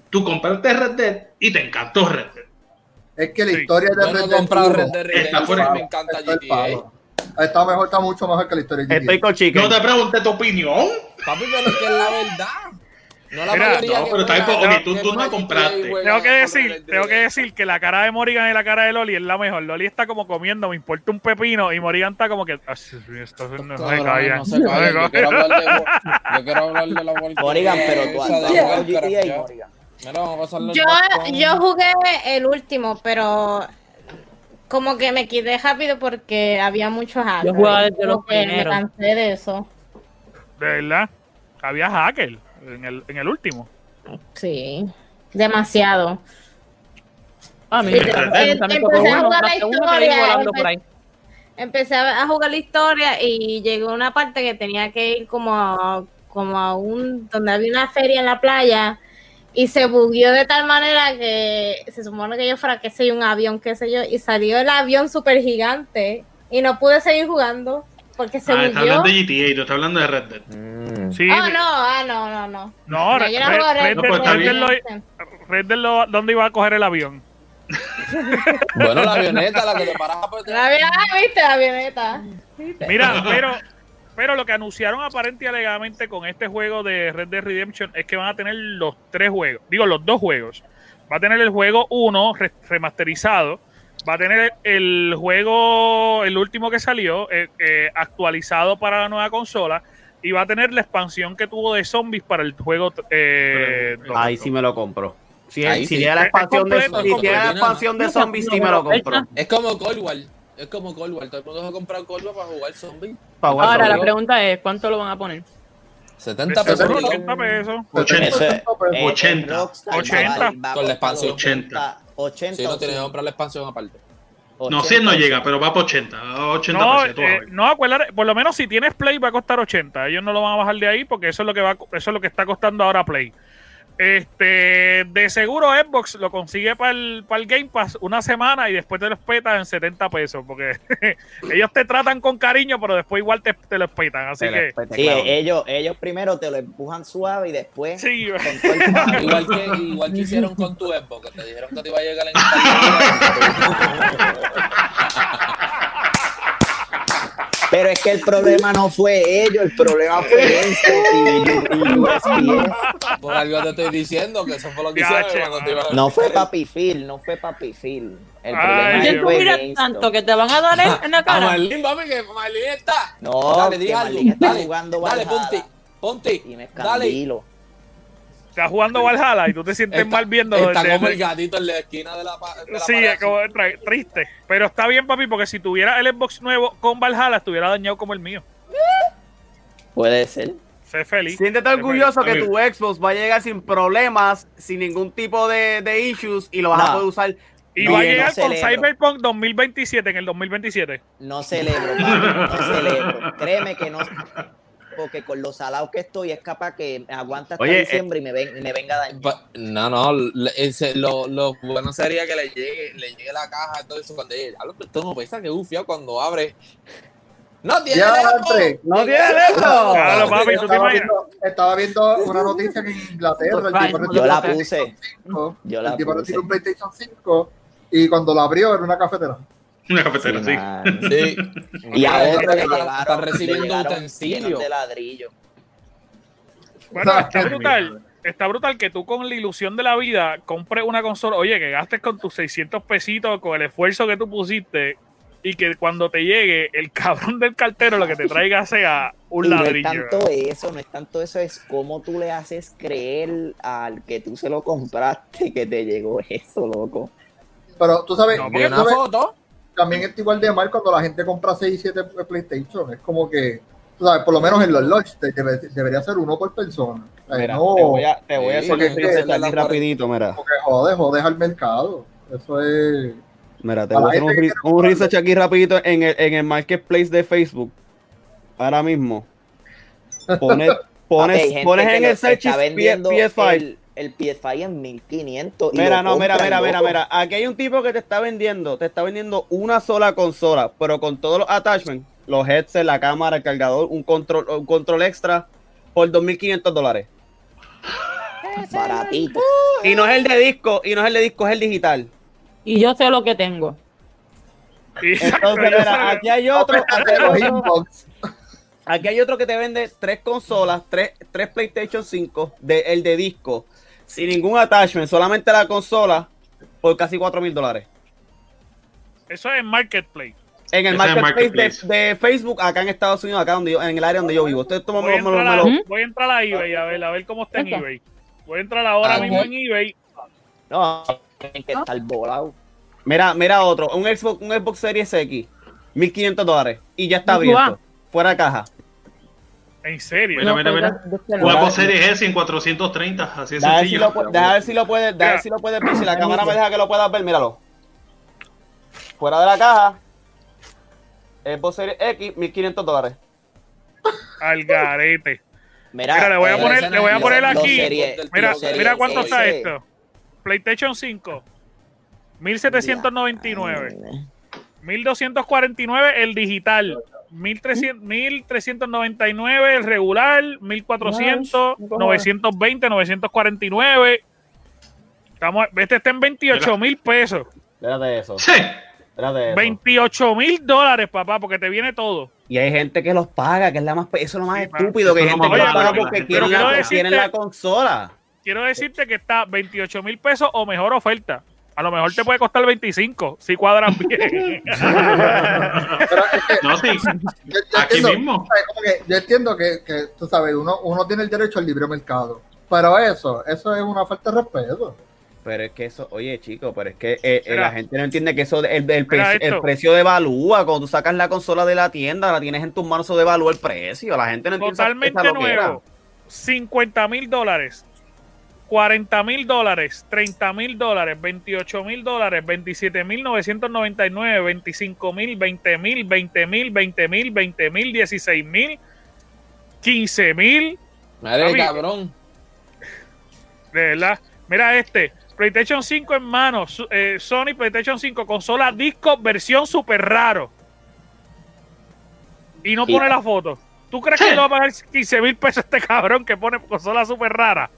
tú compraste Red Dead y te encantó Red Dead. Es que la Sí. historia de Yo Red Dead comprado 1 Red Dead Redemption, me encanta está GTA. palo. Está mejor, está mucho mejor que la historia de GTA. Estoy con. No te pregunté tu opinión. Papi, pero es que es la verdad. No la Mira, mayoría no, que pero está bien, juega- ok, tú- tú no compraste. Tengo que decir, tengo que decir que la cara de Morrigan y la cara de Loli es la mejor. Loli está como comiendo, me importa un pepino, y Morrigan está como que. "Ah, esto no se calla. no se calla, yo quiero yo quiero hablar de la vuelta. Morrigan, pero tú Yo, yo jugué el último, pero como que me quité rápido porque había muchos hackers. Yo jugaba desde los que Me primeros. cansé de eso. De verdad. Había hacker en el, en el último. Sí, demasiado. A mí Sí, tocó empecé a jugar la historia, volando empe- por ahí. Empecé a jugar la historia y llegó una parte que tenía que ir como a, como a un donde había una feria en la playa y se bugueó de tal manera que se supone que yo fuera que sé un avión, qué sé yo, y salió el avión súper gigante y no pude seguir jugando porque se Ah, está hablando de GTA, tú estás hablando de Red Dead. Mm. Sí. Oh, no, ah, no, no, no. No, Red, no Red- Red Dead- No, pues, está Red Dead bien. lo- Red Dead lo- ¿Dónde iba a coger el avión? Bueno, la avioneta, la que te paras por La avión- ah, viste la avioneta. Mira, pero, pero lo que anunciaron aparente y alegadamente con este juego de Red Dead Redemption es que van a tener los tres juegos, digo los dos juegos. Va a tener el juego 1 remasterizado, va a tener el juego, el último que salió, eh, eh, actualizado para la nueva consola, y va a tener la expansión que tuvo de zombies para el juego. Eh. Ahí sí me lo compro. Si, Ahí si sí. la expansión de, completo, si la expansión de zombies, sí me lo compro. Es como Cold War. Es como Cold War. Todo el mundo se ha comprado Cold War para jugar zombie. Pa' jugar Ahora, la pregunta es, ¿cuánto lo van a poner? 70 pesos. Seguro, ¿no? 80 pesos. 80. Eso es- Pesos. eh, 80. en Rockstar 80. va- va Con la expansión. 80. 80 Si no tienes que 100. comprar la expansión aparte. No, 100 no llega, pero va por 80. 80 No, pesos. eh, no, acuérdate, por lo menos si tienes Play va a costar 80. Ellos no lo van a bajar de ahí porque eso es lo que va, eso es lo que está costando ahora Play. Este, de seguro Xbox lo consigue para el, para el Game Pass una semana y después te lo espetan en 70 pesos porque ellos te tratan con cariño, pero después igual te, te lo espetan. Así que, Sí, claro. ellos, ellos primero te lo empujan suave y después sí, con todo el palo. Igual que, igual que hicieron con tu Xbox, que te dijeron que te iba a llegar en Pero es que el problema no fue ellos, el problema fue Xbox y, y USPS. Por algo te estoy diciendo que eso fue lo que hicieron cuando te iba a- No fue Papi Phil, no fue Papi Phil. El Ay, problema Dios ¿Quién tú fue GameStop. tanto que te van a dar en- la A cara? Marlene, papi, que Marlene está. No, dale, que di algo. Está Dale, jugando dale, ponte. Ponte. Y me Dale. Estás jugando Valhalla y tú te sientes Está- mal viendo Está desde- como el gatito en la esquina de la, de la Sí, es como tra- triste. Pero está bien, papi, porque si tuviera el Xbox nuevo con Valhalla, estuviera dañado como el mío. Puede ser. Sé feliz. Siéntete orgulloso que tu Xbox va a llegar sin problemas, sin ningún tipo de, de issues y lo vas a poder usar. Y No, va a no llegar con. Cyberpunk 2027 en el 2027. No celebro, papi, no celebro. Créeme que no. Porque con los salados que estoy es capaz que aguanta hasta Oye, diciembre y me, ven, me venga. Pa- No, no, ese- lo, lo bueno sería que le llegue, le llegue la caja y todo eso cuando llegue. Diablo, pero esto no pesa que bufiado cuando abre. ¡No tiene! Andre. ¡No tiene eso! Claro, papi, tú te Estaba imaginas. viendo, estaba viendo una noticia que en Inglaterra el tipo Yo la recibió un puse. PlayStation 5, Yo la el tipo puse. un PlayStation 5 y cuando la abrió era una cafetera. Una cafetera, sí. man. Sí. Y a otro le Está- llegaron, está le recibiendo utensilios. de ladrillo. Bueno, está brutal. Está brutal que tú con la ilusión de la vida compres una consola, oye, que gastes con tus 600 pesitos, con el esfuerzo que tú pusiste, y que cuando te llegue el cabrón del cartero lo que te traiga sea un Y no es ladrillo. tanto eso, no es tanto eso, es cómo tú le haces creer al que tú se lo compraste que te llegó eso, loco. Pero tú sabes, No, Vi una sabes, foto. También está igual de mal cuando la gente compra 6 y 7 PlayStation. Es como que, tú sabes, por lo menos en los launch te- debe- debería ser uno por persona. O sea, Mira, no, te voy a, te voy a Sí, hacer aquí rapidito, mira. porque jode, jodes al mercado. Eso es. Mira, te voy a hacer un, un research aquí rapidito en el, en el marketplace de Facebook. Ahora mismo. Pones, Papi, pones, pones en el search está vendiendo PS5. El, el PS5 en 1500. y Mira, no, mira, mira, mira, mira. Aquí hay un tipo que te está vendiendo, te está vendiendo una sola consola, pero con todos los attachments, los headsets, la cámara, el cargador, un control, un control extra por 2.500 dólares. Baratito. Y no es el de disco, y no es el de disco, es el digital. Y yo sé lo que tengo. Entonces, mira, aquí hay otro, aquí hay otro, inbox. aquí hay otro que te vende tres consolas, tres, tres PlayStation 5, de, el de disco, sin ningún attachment, solamente la consola, por casi 4 mil dólares. Eso es Marketplace. En el marketplace, Marketplace. De, de Facebook, acá en Estados Unidos, acá donde yo, en el área donde yo vivo. Voy a, entrar a, lo- voy a entrar a eBay a ver, a ver cómo está en eBay. Voy a entrar ahora Ah, mismo en eBay. No, tienen que estar volados. Mira, mira otro, un Xbox, un Xbox Series X, 1500 dólares y ya está abierto, fuera de caja. En serio. Mira, mira, mira. Mira. Series S en 430, así de Deja ver, si sencillo. lo, pu- deja ver si lo puedes, ver si lo puedes ver, si la cámara me deja que lo puedas ver, míralo. Fuera de la caja, Xbox Series X, 1500 dólares. Al garete. Mira, Mira, le voy a poner- le voy a poner aquí. Mira, mira cuánto está esto. PlayStation 5. 1799. 1249 el digital. 1300, 1399 el regular. 1400, 920, 949. Estamos, este está en 28 mil pesos. Espérate eso, Sí. espérate eso. 28 mil dólares, papá, porque te viene todo. Y hay gente que los paga, que es la más, eso es lo más Sí, estúpido, que hay gente que los paga porque quieren, quiero la, decirte- quieren la consola. Quiero decirte que está 28 mil pesos o mejor oferta. A lo mejor te puede costar 25 si cuadran bien. No, sí. Yo, yo Aquí entiendo, mismo. que yo entiendo que, que, tú sabes, uno, uno tiene el derecho al libre mercado. Pero eso, eso es una falta de respeto. Pero es que eso, oye, chico, pero es que eh, eh, la gente no entiende que eso, el, el, pre- el precio devalúa. Cuando tú sacas la consola de la tienda, la tienes en tus manos, eso devalúa el precio. La gente no entiende esa- Totalmente esa loquera. nuevo. 50 mil dólares. 40 mil dólares, 30 mil dólares, 28 mil dólares, 27 mil 999, 25 mil, 20 mil, 20 mil, 20 mil, 20 mil, 16 mil, 15 mil, Madre Papi, cabrón. de verdad. Mira este, PlayStation 5 en mano, eh, Sony PlayStation 5, consola disco, versión super raro. Y no pone la foto. ¿Tú crees que le va a pagar 15 mil pesos a este cabrón que pone consola super rara?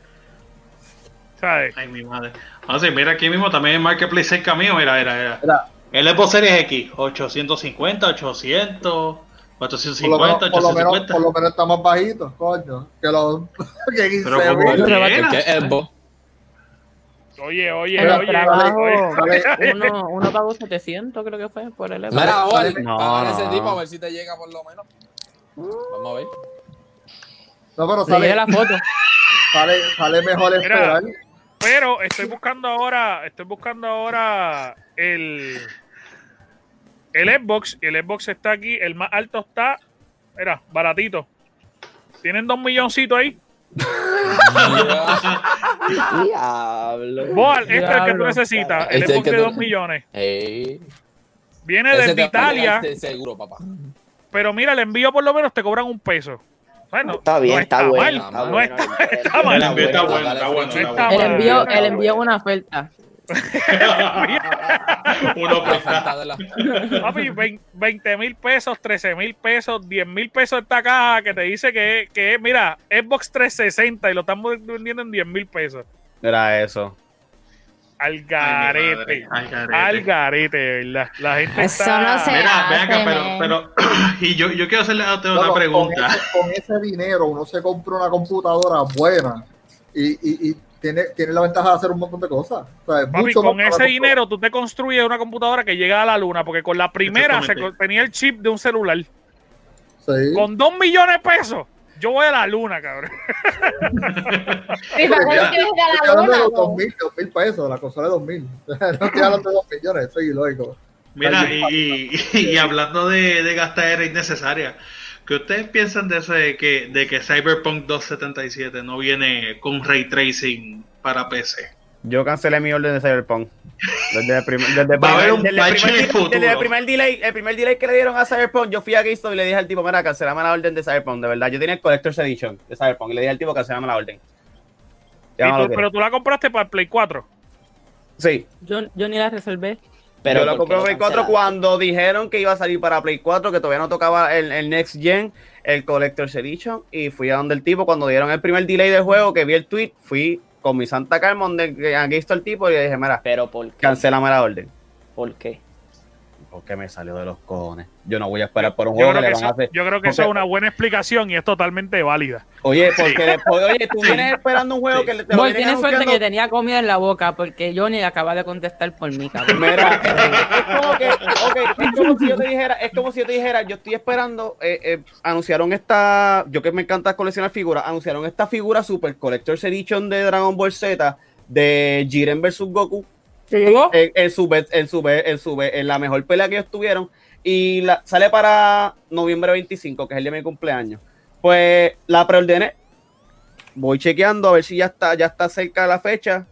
¿Sabes? Ay, mi madre. Ah, sí, mira aquí mismo también el Marketplace cerca mío, mira, mira, mira. Mira. El Xbox Series X, 850, 800, Por lo, 450, menos, por, lo menos, 850. por lo menos está más bajito, coño. Que los que 15 Pero es Xbox. Oye, oye, En el oye. trabajo, oye. uno, uno pagó 700, creo que fue, por el Mira, Joel, No, no. ese tipo a ver si te llega por lo menos. Vamos a ver. No, pero sale, la foto. sale, sale mejor Mira. Pero estoy buscando ahora, estoy buscando ahora el el Xbox y el Xbox está aquí, el más alto está, mira, baratito. Tienen dos milloncitos ahí. Diablo. Boal, este es el que tú necesitas, el Este Xbox de tú- dos millones. Viene Ese desde Italia, seguro, papá. pero mira, el envío por lo menos te cobran un peso. Bueno, Está bien, no está, está bueno. mal, está no bueno, está- está mal. El envío está bueno, está bueno. El envío, el envío es una oferta. Uno Papi, 20 mil pesos, 13 mil pesos, 10 mil pesos esta caja que te dice que, que es, mira, Xbox 360 y lo están vendiendo en 10 mil pesos. Era eso. Al Ay, garete. madre, al garete. Verdad. La gente Eso está... no se- Mira, ven acá, hace, pero, pero, y yo, yo quiero hacerle a usted una pregunta. Con ese, con ese dinero uno se compra una computadora buena y, y, y tiene, tiene la ventaja de hacer un montón de cosas. O sea, es Papi, mucho con ese dinero tú te construyes una computadora que llega a la luna, porque con la primera se tenía el chip de un celular. Sí. Con 2 millones de pesos, yo voy a la luna, cabrón. Sí, ¿para Ya. no quieres ir a la luna? los po? 2 mil, 2 mil pesos, la consola de 2 mil. no estoy hablando de 2 millones, eso es ilógico. Mira, y, y, y hablando de, de gastadera innecesaria, ¿qué ustedes piensan de eso de que, de que Cyberpunk 277 no viene con ray tracing para PC? Yo cancelé mi orden de Cyberpunk. Desde el primer, desde el Va a primer- haber un desde el primer el delay- futuro. desde el primer delay, el primer delay que le dieron a Cyberpunk, yo fui a GameStop y le dije al tipo, mira, cancelame la orden de Cyberpunk, de verdad. Yo tenía el Collector's Edition de Cyberpunk y le dije al tipo, cancelame la orden. Tú- pero tú la compraste para el Play 4. Sí, Yo, yo ni la resolví. Pero yo ¿por compré para Play 4 cancelaste? cuando dijeron que iba a salir para Play 4, que todavía no tocaba el, el Next Gen, el Collector's Edition, y fui a donde el tipo, cuando dieron el primer delay del juego, que vi el tweet, fui con mi Santa Carmen, donde aquí está el tipo, y le dije, mira, Pero ¿por qué? cancelame la orden. ¿Por qué? Porque me salió de los cojones. Yo no voy a esperar por un juego que que, le van a eso, hacer. yo creo que eso porque- es una buena explicación y es totalmente válida. Oye, porque después, oye, tú vienes esperando un juego Sí. que le- te Boy, tienes suerte anunciando- que tenía comida en la boca porque Johnny acaba de contestar por mí, cabrón. Mira, es como que, ok, es como si yo te dijera, es como si yo te dijera, yo estoy esperando, eh, eh, anunciaron esta, yo que me encanta coleccionar figuras, anunciaron esta figura Super Collector's Edition de Dragon Ball Z de Jiren vs Goku En, su vez- en su vez- en su vez- en la mejor pelea que ellos tuvieron y la, sale para noviembre 25, que es el día de mi cumpleaños. Pues la preordené. Voy chequeando a ver si ya está, ya está cerca de la fecha.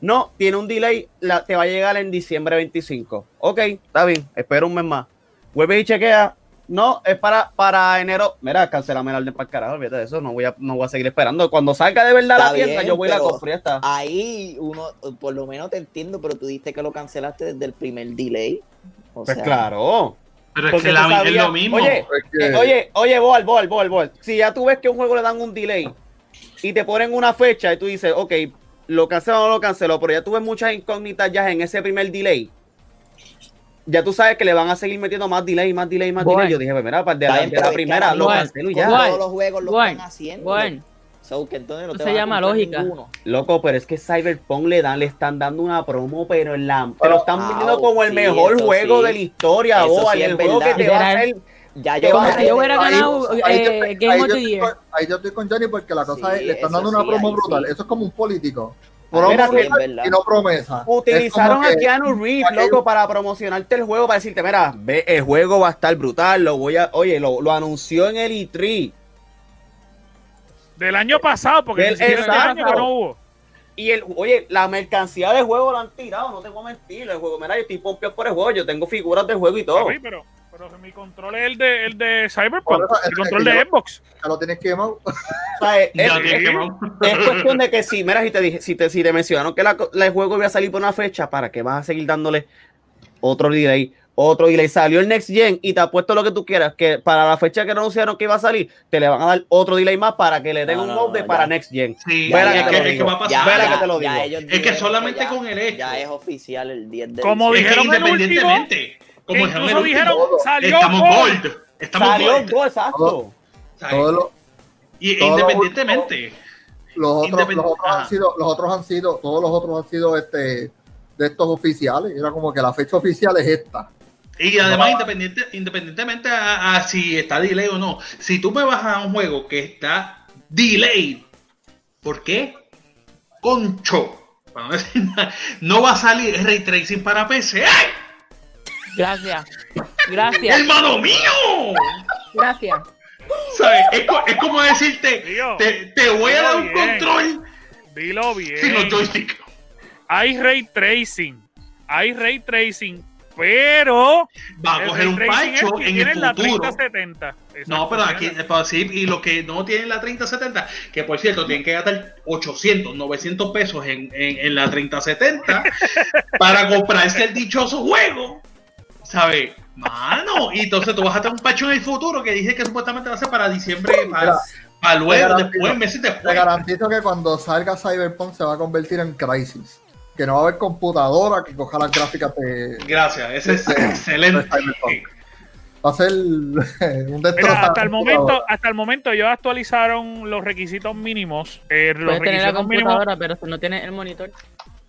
No, tiene un delay, la, te va a llegar en diciembre 25. Ok, está bien, espero un mes más. Vuelve y chequea. No, es para, para enero. Mira, cancelame la orden para el carajo, olvídate de eso. No voy a, no voy a seguir esperando. Cuando salga de verdad Está la tienda, bien, yo voy y la ya está. Ahí uno, por lo menos te entiendo, pero tú dijiste que lo cancelaste desde el primer delay. O Pues sea, claro. Pero es que la, es lo mismo. Oye, Porque- Eh, oye, oye, Boal, Boal, Boal, Boal. Si ya tú ves que a un juego le dan un delay y te ponen una fecha y tú dices, ok, lo cancelo o no lo cancelo, pero ya tú ves muchas incógnitas ya en ese primer delay. Ya tú sabes que le van a seguir metiendo más delay, más delay, más delay. Yo dije, pues mira, pues de la, de pero primera lo cancelo y ya. Todos los juegos lo están haciendo. Juan, So, que entonces no Eso te se llama lógica. ninguno. Loco, pero es que Cyberpunk le dan, le están dando una promo, pero en la, te lo están Ah, vendiendo como el sí, mejor juego sí. de la historia, Eso Boal, sí el juego que te va a hacer. Ya yo ser- yo hubiera Ahí- ganado ahí eh, yo- Game of the estoy Year. con- Ahí yo estoy con Johnny porque la cosa Sí, es, le están dando una promo ahí brutal. sí. Eso es como un político. Sí, Promesa verdad. y no promesa. Utilizaron a Keanu Reeves, loco, para promocionarte el juego, para decirte, mira, ve, el juego va a estar brutal, lo voy a, oye, lo, lo anunció en el E3. Del año pasado, porque este exacto. año que no hubo. Y el, oye, la mercancía del juego lo han tirado, no te voy a mentir, el juego, mira, yo estoy pompeado por el juego, yo tengo figuras del juego y todo. Papi, pero, pero mi control es el de, el de Cyberpunk, eso, el que control de Xbox. Ya lo tienes quemado. O sea, es, Ya es- es- es cuestión de que si, mira, si te dije, si te, si te mencionaron que la, la- el juego iba a salir por una fecha, ¿para qué vas a seguir dándole otro delay? Otro delay. Salió el Next Gen y te apuesto lo que tú quieras, que para la fecha que anunciaron que iba a salir, te le van a dar otro delay más para que le den No, un update no, para. Next Gen. Sí, Verá que te que, lo es que digo. va a pasar. Ya, Verá ya, que te lo ya digo. ellos Es que solamente ya- con el hecho. Ya es oficial el 10 de Como que dijeron el último, independientemente, como incluso dijeron, salió estamos Gold. gold. Estamos Salió exacto. Y todo independientemente. los otros, los han sido, los otros han sido, todos los otros han sido este de estos oficiales. Era como que la fecha oficial es esta. Y además, independiente, independientemente a, a si está delay o no, si tú me vas a un juego que está delay, ¿por qué? Concho. no No va a salir ray tracing para PC. ¡Ay! Gracias. Gracias. ¡Hermano mío! Gracias. ¿Sabes? Es, co- es como decirte, Tío, te, te voy a dar un bien. control Dilo sin los bien. joysticks. Hay ray tracing. Hay ray tracing. Pero. Va a coger un que en el la futuro. 3070. No, pero aquí, pero sí, y los que no tienen la 3070, que por cierto tienen que gastar 800, 900 pesos en, en, en la 3070 para comprarse el dichoso juego, ¿sabes? Mano, y entonces tú vas a tener un pacho en el futuro que dice que supuestamente va a ser para diciembre, para, luego, después, meses Te después. garantizo que cuando salga Cyberpunk se va a convertir en Crisis. Que no va a haber computadora que coja las gráficas de, Gracias, ese es de excelente. Cyberpunk. Va a ser un Mira, hasta el momento, hasta el momento ellos actualizaron los requisitos mínimos. eh, los Puedes tener la requisitos mínimos. computadora, pero si no tienes el monitor.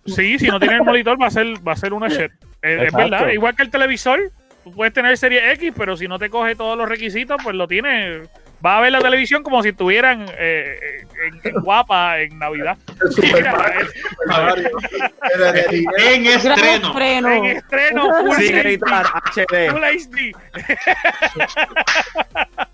Sí, si no tienes el monitor va a ser, va a ser una shit. Eh, es verdad, igual que el televisor, tú puedes tener serie X, pero si no te coge todos los requisitos, pues lo tienes. Va a ver la televisión como si estuvieran eh, en, en guapa en Navidad. Eh, En estreno. en estreno Full HD.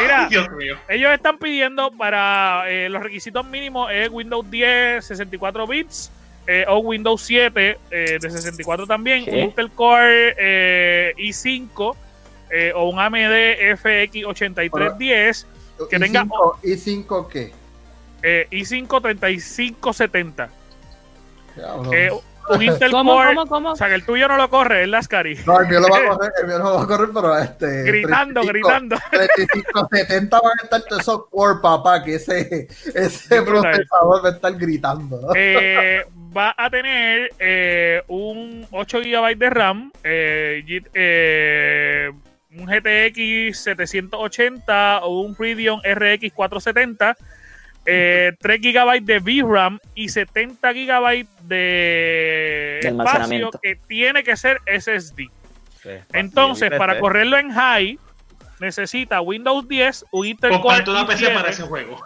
Mira, Dios mío. ellos están pidiendo para eh, los requisitos mínimos es Windows 10 64 bits eh, o Windows 7 eh, de 64 también, ¿Qué? un Intel Core eh, i5 eh, o un AMD FX 8310 que tenga- ¿Y5, ¿Y5 qué? eh, i5 3570. Un Intel ¿Cómo, Core, cómo, cómo? o sea que el tuyo no lo corre, es Lascari. No, el mío lo va a correr, el mío no lo va a correr, pero este. Gritando, 35, gritando. 35, 70 van a estar todos esos core, papá, que ese, ese procesador va a estar gritando. Eh, va a tener eh, un 8 GB de RAM, eh, eh, un GTX 780 o un Radeon RX 470, eh, 3 GB de VRAM y 70 GB de De espacio que tiene que ser SSD. Entonces, para correrlo en high, necesita Windows 10, un Intel Core una PC i7, para ese juego.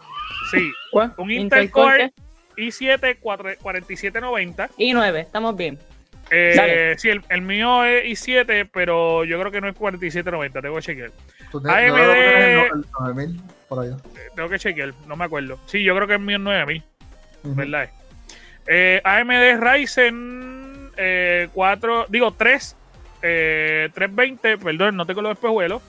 sí, ¿Cuál? un Intel Core i7 4- 4790 Y 9, estamos bien. eh, sí, el, el mío es i7, pero yo creo que no es 4790. Tengo que chequear. AMD. no- el 9000 por allá. Eh, Tengo que chequear, no me acuerdo. Sí, yo creo que es 9000, Ujú. ¿verdad? Eh, AMD Ryzen eh, 4, digo 3, eh, 320, perdón, no tengo los espejuelos.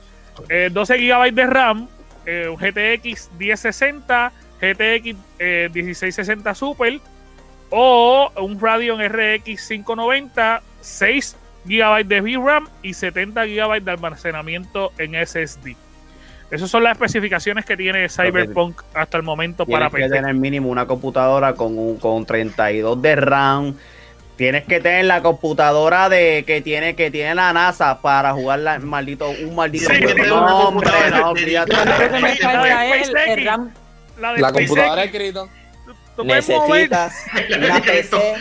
Eh, 12 GB de RAM, eh, un GTX 1060, GTX eh, 1660 Super o un Radeon RX 590, 6 GB de VRAM y 70 GB de almacenamiento en SSD. Esas son las especificaciones que tiene Cyberpunk hasta el momento para Tienes que PC. tener mínimo una computadora con un con 32 de RAM. Tienes que tener la computadora de que tiene que tiene la NASA para jugar la, maldito un maldito Sí, juego. No, hombre, no, fíjate. La La SpaceX, computadora de Necesitas una PC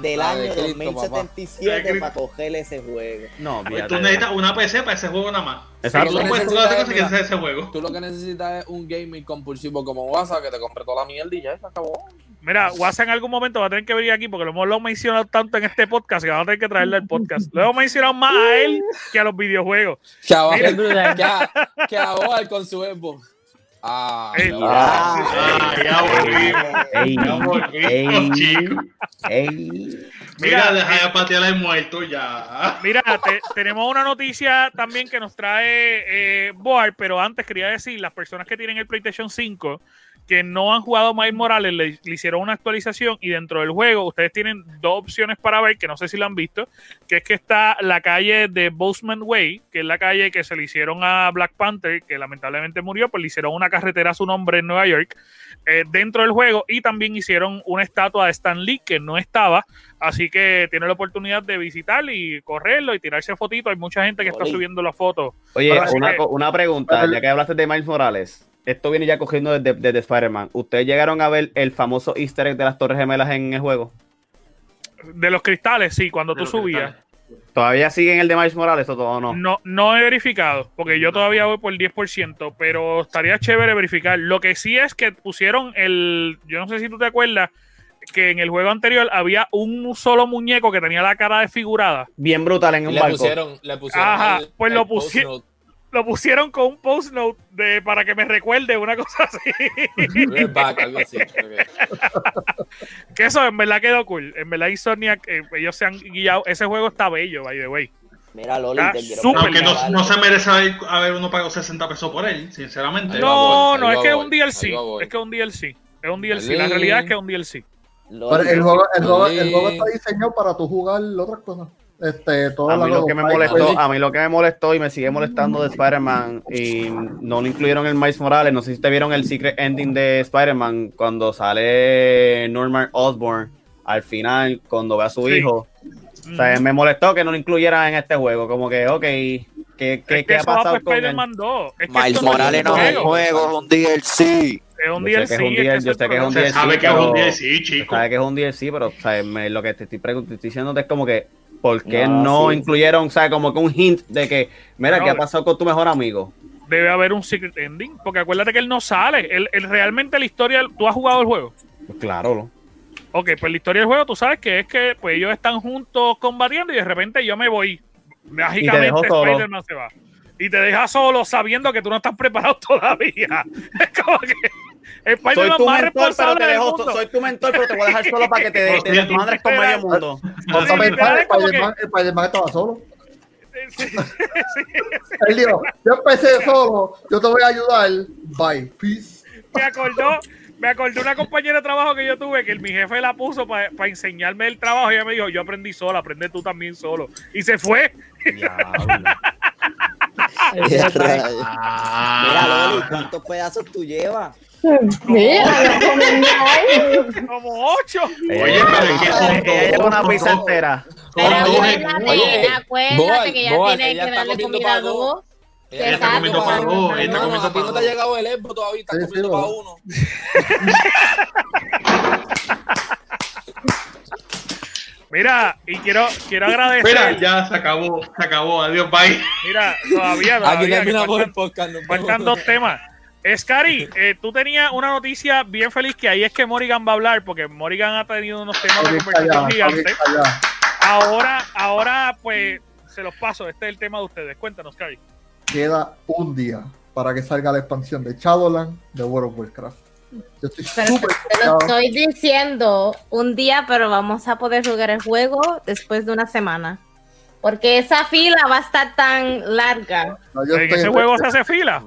del Ah, de año Cristo, papá. 2077 De para coger ese juego. No, Tú fíjate. necesitas una PC para ese juego nada más. Exacto. Tú no puedes jugar otra cosa que sea ese juego. Tú lo que necesitas es un gaming compulsivo como WhatsApp que te compre toda la mierda y ya se acabó. Mira, WhatsApp en algún momento va a tener que venir aquí porque lo hemos lo mencionado tanto en este podcast que vamos a tener que traerle al podcast. Lo hemos mencionado más a él que a los videojuegos. Que a, que a, que a Boal con su Xbox. Ah, Ey. no. Ah, ya volvimos. Ey, Ya volvimos, chicos. Mira, deja de patear al muerto ya. Mira, te- tenemos una noticia también que nos trae eh, Boar, pero antes quería decir, las personas que tienen el PlayStation 5 que no han jugado Miles Morales le, le hicieron una actualización y dentro del juego ustedes tienen dos opciones para ver, que no sé si lo han visto, que es que está la calle de Bozeman Way, que es la calle que se le hicieron a Black Panther, que lamentablemente murió, pues le hicieron una carretera a su nombre en Nueva York, eh, dentro del juego, y también hicieron una estatua de Stan Lee que no estaba, Así que tiene la oportunidad de visitar y correrlo y tirarse fotitos. Hay mucha gente que está subiendo las fotos. Oye, una, que- una pregunta, ya que hablaste de Miles Morales. Esto viene ya cogiendo desde, desde Spider-Man. ¿Ustedes llegaron a ver el famoso easter egg de las Torres Gemelas en el juego? De los cristales, sí, cuando De tú subías. ¿Todavía siguen el de Miles Morales o todo no? No, no he verificado, porque yo todavía voy por el 10%, pero estaría chévere verificar. Lo que sí es que pusieron el. Yo no sé si tú te acuerdas que en el juego anterior había un solo muñeco que tenía la cara desfigurada. Bien brutal en un le barco. pusieron, le pusieron Ajá, el- pues el lo post pusi- note. Lo pusieron con un post note de, para que me recuerde una cosa así. Back, algo así. Que eso en verdad quedó cool. En verdad Insomniac, eh, ellos se han guiado. Ese juego está bello, by the way. Mira, Loli, Aunque no, no se merece haber, haber uno pagado 60 pesos por él, sinceramente. No, no, es que es un DLC. Es que es un DLC. Es un DLC. La realidad es que es un DLC. Pero el juego, el, juego, el juego está diseñado para tú jugar otras cosas. Este, todo A mí lo que me molestó, a mí lo que me molestó y me sigue molestando de Spider-Man y no lo incluyeron en Miles Morales. No sé si te vieron el secret ending de Spider-Man cuando sale Norman Osborn al final, cuando ve a su Sí. hijo. O sea, me molestó que no lo incluyeran en este juego. Como que, ok, ¿qué, qué, es que qué ha pasado con él? Spider-Man 2. Es que Miles Morales no es un juego, es un DLC. Es un Yo sé DLC. que es un es que DLC, ese yo sé que es un. Se sabe que es un pero- 10, sí, Se chico. sabe que es un DLC, pero o sea, me- lo que te estoy, te estoy diciendo es como que, ¿por qué No, no sí. incluyeron, o sea, como que un hint de que, mira, No, ¿qué ha pasado con tu mejor amigo? Debe haber un secret ending. Porque acuérdate que él no sale. Él, él realmente la historia. ¿Tú has jugado el juego? Pues claro, ¿no? Ok, pues la historia del juego, tú sabes que es que pues ellos están juntos combatiendo y de repente yo me voy. Mágicamente. Spider-Man se va. Y te deja solo sabiendo que tú no estás preparado todavía. Es como que Soy Spider-Man tu más mentor, pero te del dejo, mundo. soy tu mentor, pero te voy a dejar solo para que te, te desmadres con medio mundo. Spider-Man estaba solo. Sí, sí, sí. Él dijo, yo empecé solo, yo te voy a ayudar. Bye, peace. me acordó, me acordó una compañera de trabajo que yo tuve que el- mi jefe la puso para enseñarme el trabajo y ella me dijo, yo aprendí solo, aprende tú también solo. Y se fue. Mira, Ah. Loli, ¿cuántos pedazos tú llevas? Mira. Como ocho. Oye, pero es que ella lleva dos, una pizza entera. Acuérdate, Oye, acuérdate Boal, que ya tiene ella que está darle comida para a dos. Ella está está comiendo para para dos, ella está comiendo a ti no para te ha dos. llegado el Expo todavía, sí, comiendo para uno. Mira, y quiero, quiero agradecer. Mira, ya se acabó, se acabó. Adiós, bye. Mira, todavía, Aquí todavía que terminamos el podcast. faltan dos temas. Scary, eh, tú tenías una noticia bien feliz que ahí es que Morrigan va a hablar, porque Morrigan ha tenido unos temas de conversación gigantes. Ahora, ahora, pues, se los paso. Este es el tema de ustedes. Cuéntanos, Scary. Queda un día para que salga la expansión de Shadowland de World of Warcraft. Yo estoy Pero súper te lo estoy diciendo un día, pero vamos a poder jugar el juego después de una semana. Porque esa fila va a estar tan larga. No, yo En ese juego se hace fila.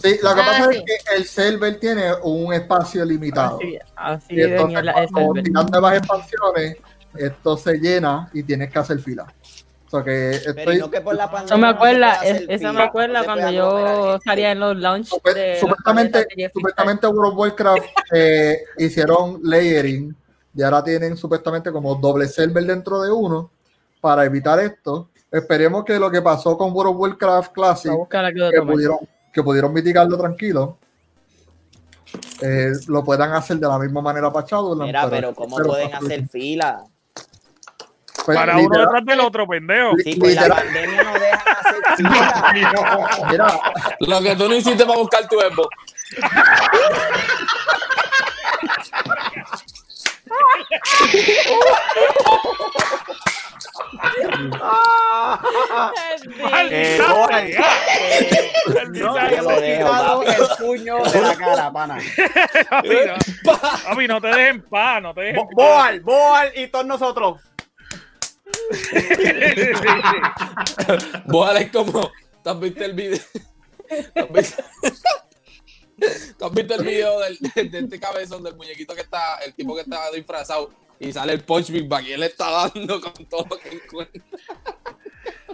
Sí, lo que Ah, pasa sí. es que el server tiene un espacio limitado. Así, así Y entonces, cuando tiran nuevas expansiones, esto se llena y tienes que hacer fila. Que Pero estoy. no que por la Eso pandemia me acuerda, es- eso me acuerda no se cuando puede aglomerar yo salía en los launch Supe- de los supuestamente, supuestamente World of Warcraft eh, hicieron layering y ahora tienen supuestamente como doble server dentro de uno para evitar esto. Esperemos que lo que pasó con World of Warcraft Classic, que pudieron, que pudieron mitigarlo tranquilo, eh, lo puedan hacer de la misma manera para Shadowland. Mira, pero ¿cómo pero pueden para- hacer fila? Pues, para literal, uno detrás del otro, pendejo. Sí, pues la pandemia no deja hacer no, mira. Lo que tú no hiciste para buscar tu embo. Eh, el puño de la cara, pana. Papi, no, no te dejen paz, no te dejen paz. Boal, Boal y todos nosotros. Vos, Alex, como. ¿Tú has visto el video? ¿Tú has visto, ¿Tú has visto el video del- de, este cabezón del muñequito que está, el tipo que está disfrazado y sale el punch big y está dando con todo lo que encuentra?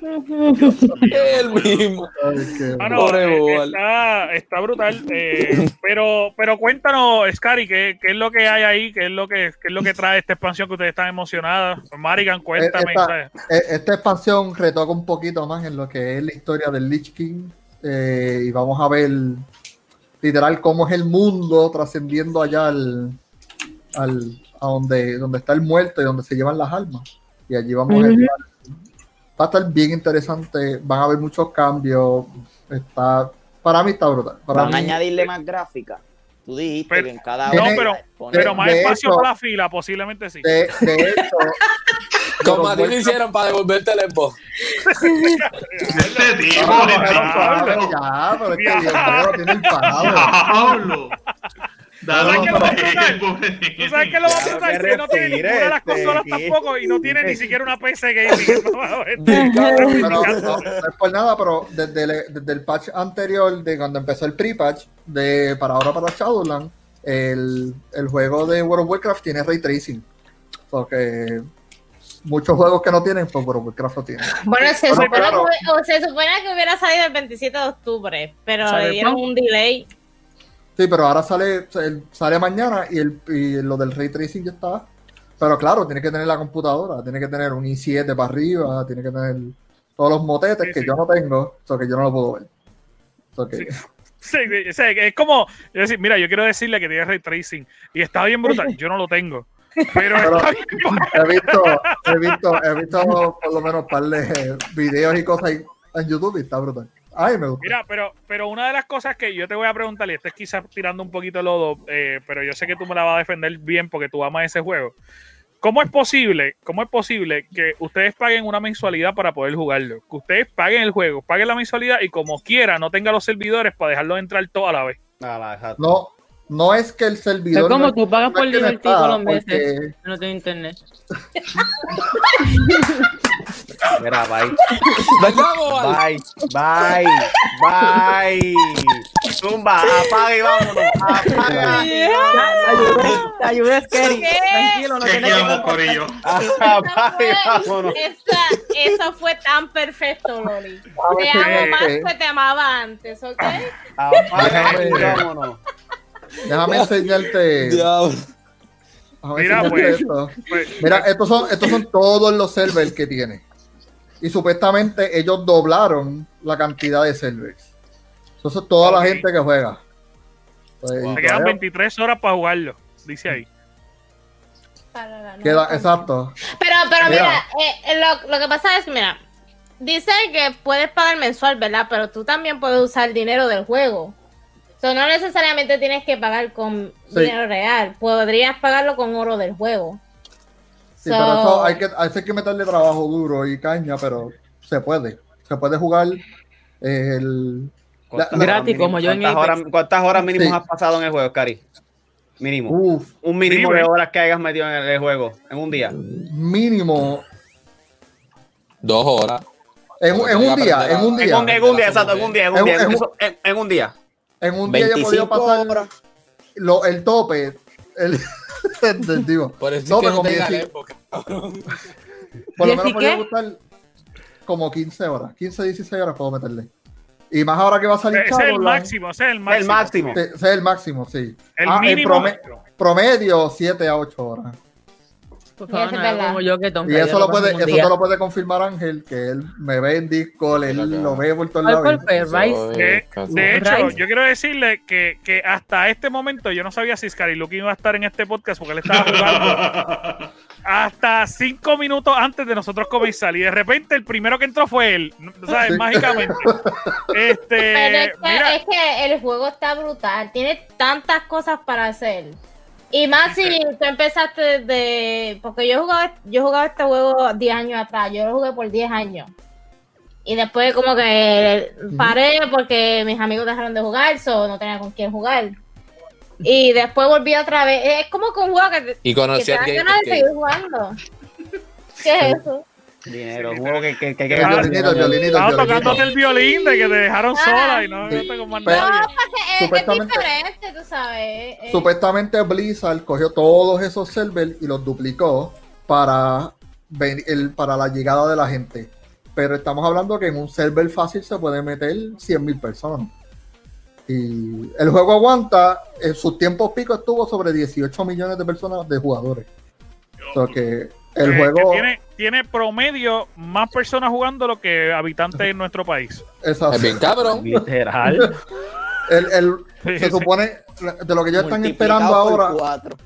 El mismo. Ay, qué- Ah, Pobre eh, está, está brutal. eh, pero, pero cuéntanos, Scary, ¿qué, ¿qué es lo que hay ahí? ¿Qué es lo que, qué es lo que trae esta expansión que ustedes están emocionadas? Marigan, cuéntame. Eh, Esta expansión retoca un poquito más en lo que es la historia del Lich King eh, y vamos a ver literal cómo es el mundo trascendiendo allá al, al- a donde, donde está el muerto y donde se llevan las almas. Y allí vamos a llevar- Va a estar bien interesante, van a haber muchos cambios. Está, para mí está brutal. Para Van a mí, añadirle más gráfica. Tú dijiste Pero- que en cada No, pero, pero más espacio hecho- para la fila, posiblemente sí. de, de hecho, Como a ti lo hicieron para devolverte el Xbox. Este tipo, de diablo. ya, pero es que Ya. Dios mío, tiene el ¿Sabes qué lo va a break, ¿Tú sabes qué lo va a que Que no tiene ninguna de las este, consolas tampoco y no tiene ni siquiera una PC gaming. No, no es por nada, pero desde el, desde el patch anterior, de cuando empezó el pre-patch, de para ahora para Shadowland, el, el juego de World of Warcraft tiene ray tracing. Porque muchos juegos que no tienen, pues World of Warcraft lo tiene. Bueno, se, Bueno, supone claro. que, o se supone que hubiera salido el 27 de octubre, pero le ¿Sabe dieron un delay. Sí, pero ahora sale, sale mañana y, el, y lo del ray tracing ya está. Pero claro, tiene que tener la computadora, tiene que tener un i7 para arriba, tiene que tener todos los motetes Sí, que sí. yo no tengo, o que yo no lo puedo ver. So que- Sí. Es como yo decir, mira, yo quiero decirle que tiene ray tracing y está bien brutal. Yo no lo tengo. Pero, Pero- he visto, he visto, he visto por lo menos un par de videos y cosas en YouTube y está brutal. Ay, me gusta. Mira, pero, pero una de las cosas que yo te voy a preguntar, y esto es quizás tirando un poquito de lodo, eh, pero yo sé que tú me la vas a defender bien porque tú amas ese juego. ¿Cómo es posible, cómo es posible que ustedes paguen una mensualidad para poder jugarlo? Que ustedes paguen el juego, paguen la mensualidad y como quiera no tengan los servidores para dejarlos entrar todo a la vez. Ah. No, no es que el servidor. Es como no- tú pagas no por divertir todos los meses. porque- No tengo internet. Mira, bye. Bye, bye, bye. Zumba, apaga y vámonos. Apaga. Te ayudé, te ayudé, Scary. Tranquilo, no tienes que Corillo. Apaga y vámonos. Esa, eso fue tan perfecto, Loli. Te amo más que te amaba antes, ¿ok? Apaga y vámonos. Déjame enseñarte. Mira, pues. esto. Pues, Mira, estos son, estos son todos los servers que tiene. Y supuestamente ellos doblaron la cantidad de servers. Eso es toda la gente que juega. Pues, quedan todavía 23 horas para jugarlo, dice ahí. queda- exacto. Pero, pero mira, Mira. eh, eh, lo, lo que pasa es, mira, dice que puedes pagar mensual, ¿verdad? Pero tú también puedes usar dinero del juego. O sea, no necesariamente tienes que pagar con Sí. dinero real. Podrías pagarlo con oro del juego. Sí, So- pero eso hay que, hay que meterle trabajo duro y caña, pero se puede. Se puede jugar el. la- la- Gratis, como yo en ¿Cuántas horas, ¿Cuántas horas Sí. has pasado en el juego, Cari? Mínimo. Uf, Un mínimo de horas que hayas metido en el, el juego en un día. mínimo. Dos horas. En, un- en un día, en un día. en un día, exacto, en un día, en un día. en- un día. En un día yo he podido 25 pasar horas. lo- el tope. El, digo, Por eso es tope que no 10, Xbox, cabrón. Por lo ¿Diez menos podía gustar como 15 horas. 15, 16 horas puedo meterle. Y más ahora que va a salir Ese es el máximo, ese es el máximo. El máximo. Ese es el máximo, sí. El Ah, mínimo. prome- promedio 7 a 8 horas. Por Y favor, eso no es hagas verdad. como yo que Tom Y Brady eso lo puede, eso te lo puede confirmar Ángel, que él me ve en Discord, él lo ve por todos ¿Cuál lados. De, de hecho, Rice. yo quiero decirle que, que hasta este momento yo no sabía si Scary Luke iba a estar en este podcast porque él estaba jugando hasta cinco minutos antes de nosotros comenzar. Y de repente el primero que entró fue él, ¿sabes? Sí. Mágicamente. Este, Pero es que, mira, es que el juego está brutal. Tiene tantas cosas para hacer. Y más si tú empezaste desde. Porque yo jugaba, yo jugaba este juego 10 años atrás. Yo lo jugué por 10 años. Y después como que paré porque mis amigos dejaron de jugar, so no tenía con quién jugar. Y después volví otra vez. Es como que un juego que, te- Y que conocí te al dan ganas de seguir jugando. ¿Qué es eso? Dinero, juego que, que, que, El que- violinito, Estaba violinito. tocándote el violín de que te dejaron Ah. sola y no, Sí. no tengo más Pero- nadie. Porque es, es Supuestamente- diferente, tú sabes. eh, Supuestamente Blizzard cogió todos esos servers y los duplicó para, ven- el, para la llegada de la gente. Pero estamos hablando que en un server fácil se puede meter 100.000 personas. Y el juego aguanta, en sus tiempos pico estuvo sobre 18 millones de personas de jugadores. O sea que el Que- juego que tiene, tiene promedio más personas jugándolo que habitantes en nuestro país. es así. Es bien cabrón. literal. El- el- Sí, se sí. supone de lo que ellos están esperando ahora. cuatro.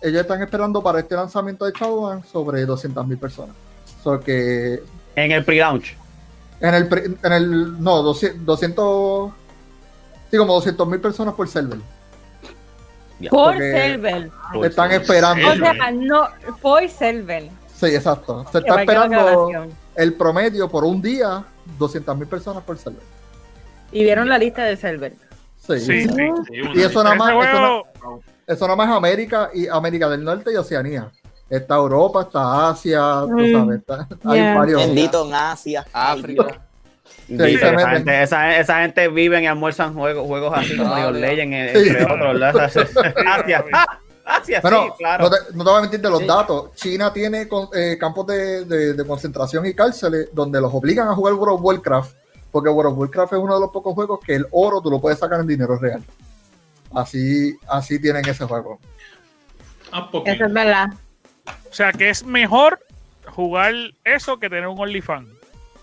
ellos están esperando para este lanzamiento de Shadowlands sobre 200.000 personas. So que En el pre-launch. en el, pri- en el no, 200, 200 sí, como 200.000 personas por server. Por server. Están esperando. O sea, no, por server. Sí, exacto. Se está esperando el promedio por un día, 200.000 personas por server. Y vieron la lista de server. Sí. Sí, sí. Sí, una Y eso nada más, eso, nada más América y América del Norte y Oceanía. Está Europa, está Asia, tú Mm. sabes, está- hay varios. Bendito en Asia. África. Sí, esa, gente, esa, esa gente vive y almuerzan juegos, juegos así como ya. Legends, Sí. entre otros. ¿verdad? Asia. Ah, Asia, Bueno, sí, claro. no, te, no te voy a mentir de los Sí. datos. China tiene con- eh, campos de, de- de concentración y cárceles donde los obligan a jugar World of Warcraft, porque World of Warcraft es uno de los pocos juegos que el oro tú lo puedes sacar en dinero real. Así, así tienen ese juego. Ah, porque- Eso es verdad. o sea, que es mejor jugar eso que tener un OnlyFans.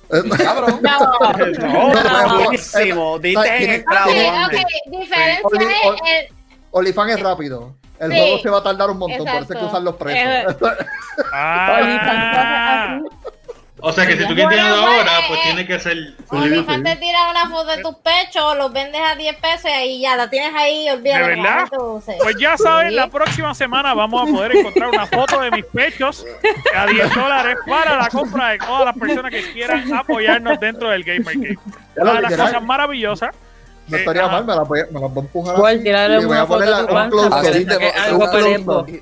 Cabrón. No, No, no, buenísimo. Diste en tiene- el clavo, tiene- ok, diferencia es OnlyFans es rápido. El Sí. juego se va a tardar un montón, por eso hay que Exacto. usar los precios. Ah, O sea que si tú quieres Bueno, ahora, eh, pues eh. tiene que ser. OnlyFans te tira una foto de tus pechos, los vendes a 10 pesos y ahí ya la tienes ahí, olvídate. ¿De verdad? pues ya saben, Sí. la próxima semana vamos a poder encontrar una foto de mis pechos a 10 dólares para la compra de todas las personas que quieran apoyarnos dentro del Gamer Game. Una de las cosas maravillosas. No eh, estaría mal, me la voy, a- me la voy a empujar. Tirarle y voy a poner la- un.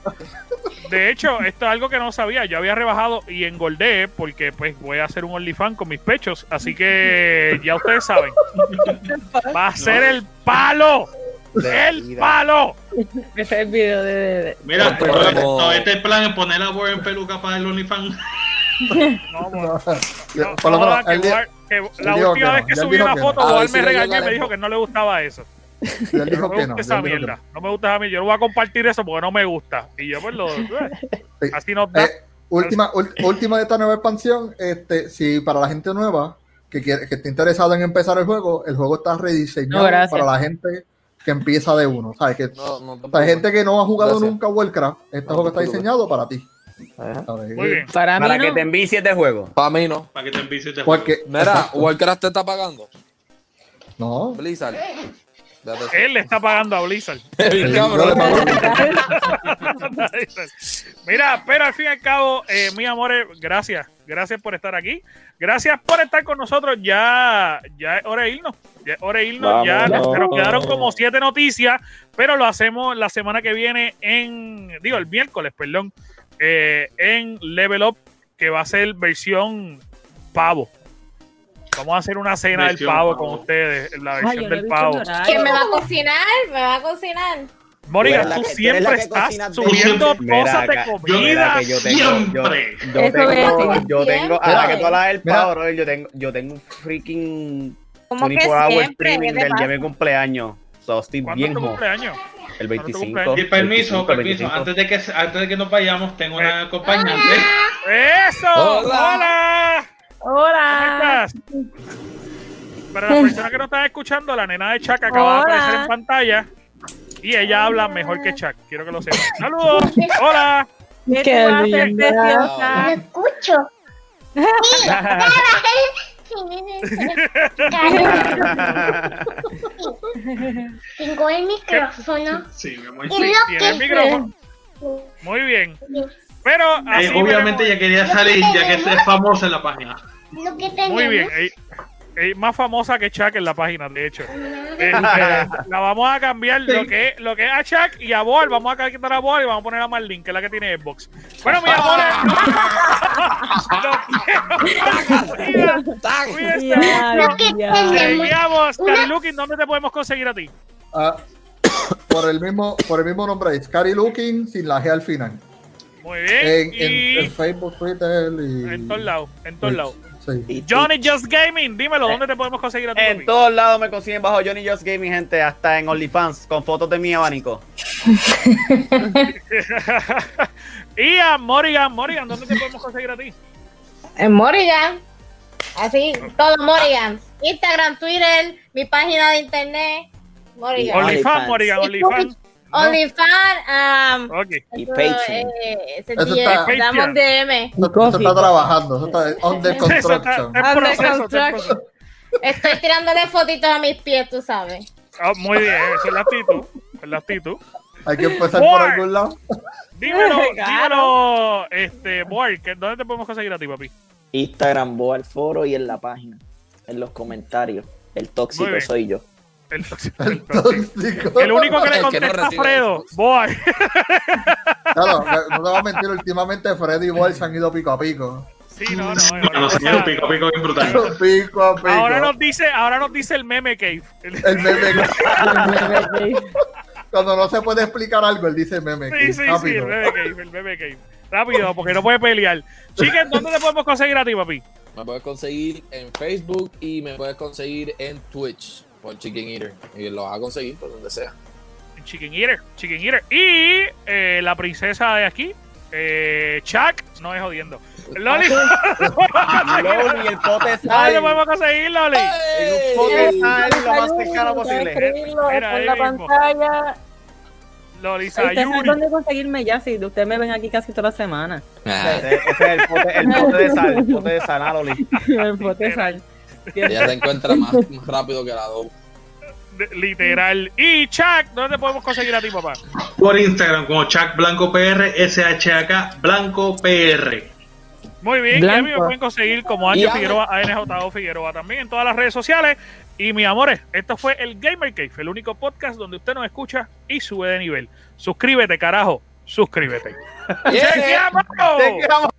De hecho, esto es algo que no sabía. Yo había rebajado y engordé porque pues voy a hacer un OnlyFans con mis pechos. Así que ya ustedes saben. Va a ser el palo. El palo. Ese es el video de... de- de- Mira, Pero no, este plan es poner a Boy en peluca para el OnlyFans. No, No, No, por lo no, menos, que la última que vez que subí una que foto, no. A Boar ver si me regañó y me la dijo que no le gustaba eso. él No dijo me que no. gusta esa él dijo que mierda. No me gusta a mí. Yo no voy a compartir eso porque no me gusta. Y yo pues lo... Sí. Así nos da. Eh, última, última de esta nueva expansión, este, si para la gente nueva que quiere, que esté interesado en empezar el juego, el juego está rediseñado No, para la gente que empieza de uno. ¿Sabes? Que, No, no te o sea, hay gente que no ha jugado Gracias. nunca Warcraft, este No, juego está diseñado para ti. Para mí Para que te envicies de juego. Para mí no. Para que te envicies de Porque, Mira, Warcraft te está pagando. no, Blizzard. Él le está pagando a Blizzard. Cabrón. Mira, pero al fin y al cabo, eh, mis amores, gracias. Gracias por estar aquí. Gracias por estar con nosotros. Ya, ya es hora de irnos. Ya es hora de irnos. Ya nos quedaron como siete noticias, pero lo hacemos la semana que viene en, digo, el miércoles, perdón, eh, en Level Up, que va a ser versión pavo. Vamos a hacer una cena Versión del pavo, pavo. con ustedes, la versión del pavo. ¿Quién me va a cocinar? ¿Me va a cocinar? Mónica, Tú que- siempre estás subiendo cosas de comida. Yo tengo, Siempre. yo tengo, es. yo tengo, ahora que tú hablas del pavo, brother, yo tengo, yo tengo un freaking ¿Cómo que 24 hour streaming ¿Qué te del día de mi cumpleaños. So, estoy ¿Cuándo bien es tu jo- cumpleaños? El ¿Cuándo es tu 25. cumpleaños? Y permiso, 25, permiso. 25. Antes de, que, antes de que nos vayamos, tengo una acompañante. ¡Eso! ¡Hola! ¿Cómo Hola. estás? Para las personas que no están escuchando, la nena de Chuck acaba de Hola. aparecer en pantalla y ella habla mejor que Chuck. Quiero que lo sepan. ¡Saludos! ¡Hola! ¿Qué Qué linda. preciosa? escucho. Tengo el micrófono. Sí, mi amor. Y sí. lo Tiene el micrófono. Muy bien. Pero Eh, así obviamente veremos- ella quería salir, ya que es famosa en la página. lo que tenemos Muy bien. eh, Es más famosa que Chuck en la página, de hecho. Este, la vamos a cambiar lo que, es- lo que es a Chuck y a Boal. Vamos a quitar a Boal y vamos a poner a Marlene, que es la que tiene Xbox. Bueno, mi amor. Cuídense. Ya, ya. Seguimos. Cari Looking, ¿dónde te podemos conseguir a ti? Ah, por el mismo por el mismo nombre, Scary Looking sin la G al final. Muy bien. En, y en, en Facebook, Twitter y. en todos lados, en todos lados. Sí. Johnny Just Gaming, dímelo, ¿dónde te podemos conseguir a ti? En todos lados me consiguen bajo Johnny Just Gaming, gente, hasta en OnlyFans, con fotos de mi abanico. y a Morrigan, Morrigan, ¿dónde te podemos conseguir a ti? En Morrigan. Así, todo Morrigan. Instagram, Twitter, mi página de internet. Morrigan. OnlyFans, Morrigan, OnlyFans. OnlyFans. Um, Ok. Y Patreon. eh, ese Eso día, está- damos DM. Eso, eso está trabajando, eso está on the Eso está, construction. es Under construction. Estoy tirándole fotitos a mis pies, tú sabes. Ah, muy bien, esa es la actitud. es la actitud. Hay que empezar Boy. por algún lado. Dímelo, dímelo, este, Boy, ¿dónde te podemos conseguir a ti, papi? Instagram, Boa al foro y en la página, en los comentarios. El tóxico soy yo. El, tóxico, el tóxico. Tóxico. El único que le que no contesta a Fredo. Boy. Claro, no te voy a mentir, últimamente Freddy y Boy se han ido pico a pico. Sí, no, no. sí, cosa- un pico, pico bien brutal. Pico a pico. Ahora nos dice, ahora nos dice el meme cave. El- El meme. Cuando no se puede explicar algo, él dice meme. Sí, que sí, sí, rápido. el meme cave, el meme cave. Rápido, porque no puede pelear. Chicken, ¿dónde te podemos conseguir a ti, papi? Me puedes conseguir en Facebook y me puedes conseguir en Twitch por Chicken Eater. Y lo vas a conseguir por donde sea. Chicken Eater, Chicken Eater. Y eh, la princesa de aquí, eh, Chuck, no es jodiendo. Loli, Loli, el pote ¿dónde te sal. podemos conseguir, Loli? En un pote sal lo más cercano posible. Mira, por ahí la pantalla. Loli Ustedes saben Sayuri. dónde conseguirme ya, si ustedes me ven aquí casi toda la semana. Ese ese es el pote, el pote de sal, el pote de sal, ah, Loli. El bote sal. Ella se encuentra más, más rápido que la dos. Literal. Y Chuck, ¿dónde te podemos conseguir a ti, papá? Por Instagram como Chuck Blanco PR, SHAK Blanco PR. Muy bien, y a mí me Blanco. pueden conseguir como Ángel Y a- Figueroa, ANJO Figueroa también en todas las redes sociales. Y mis amores, esto fue el Gamer Cave, el único podcast donde usted nos escucha y sube de nivel. Suscríbete, carajo, suscríbete. Yeah. Te quedamos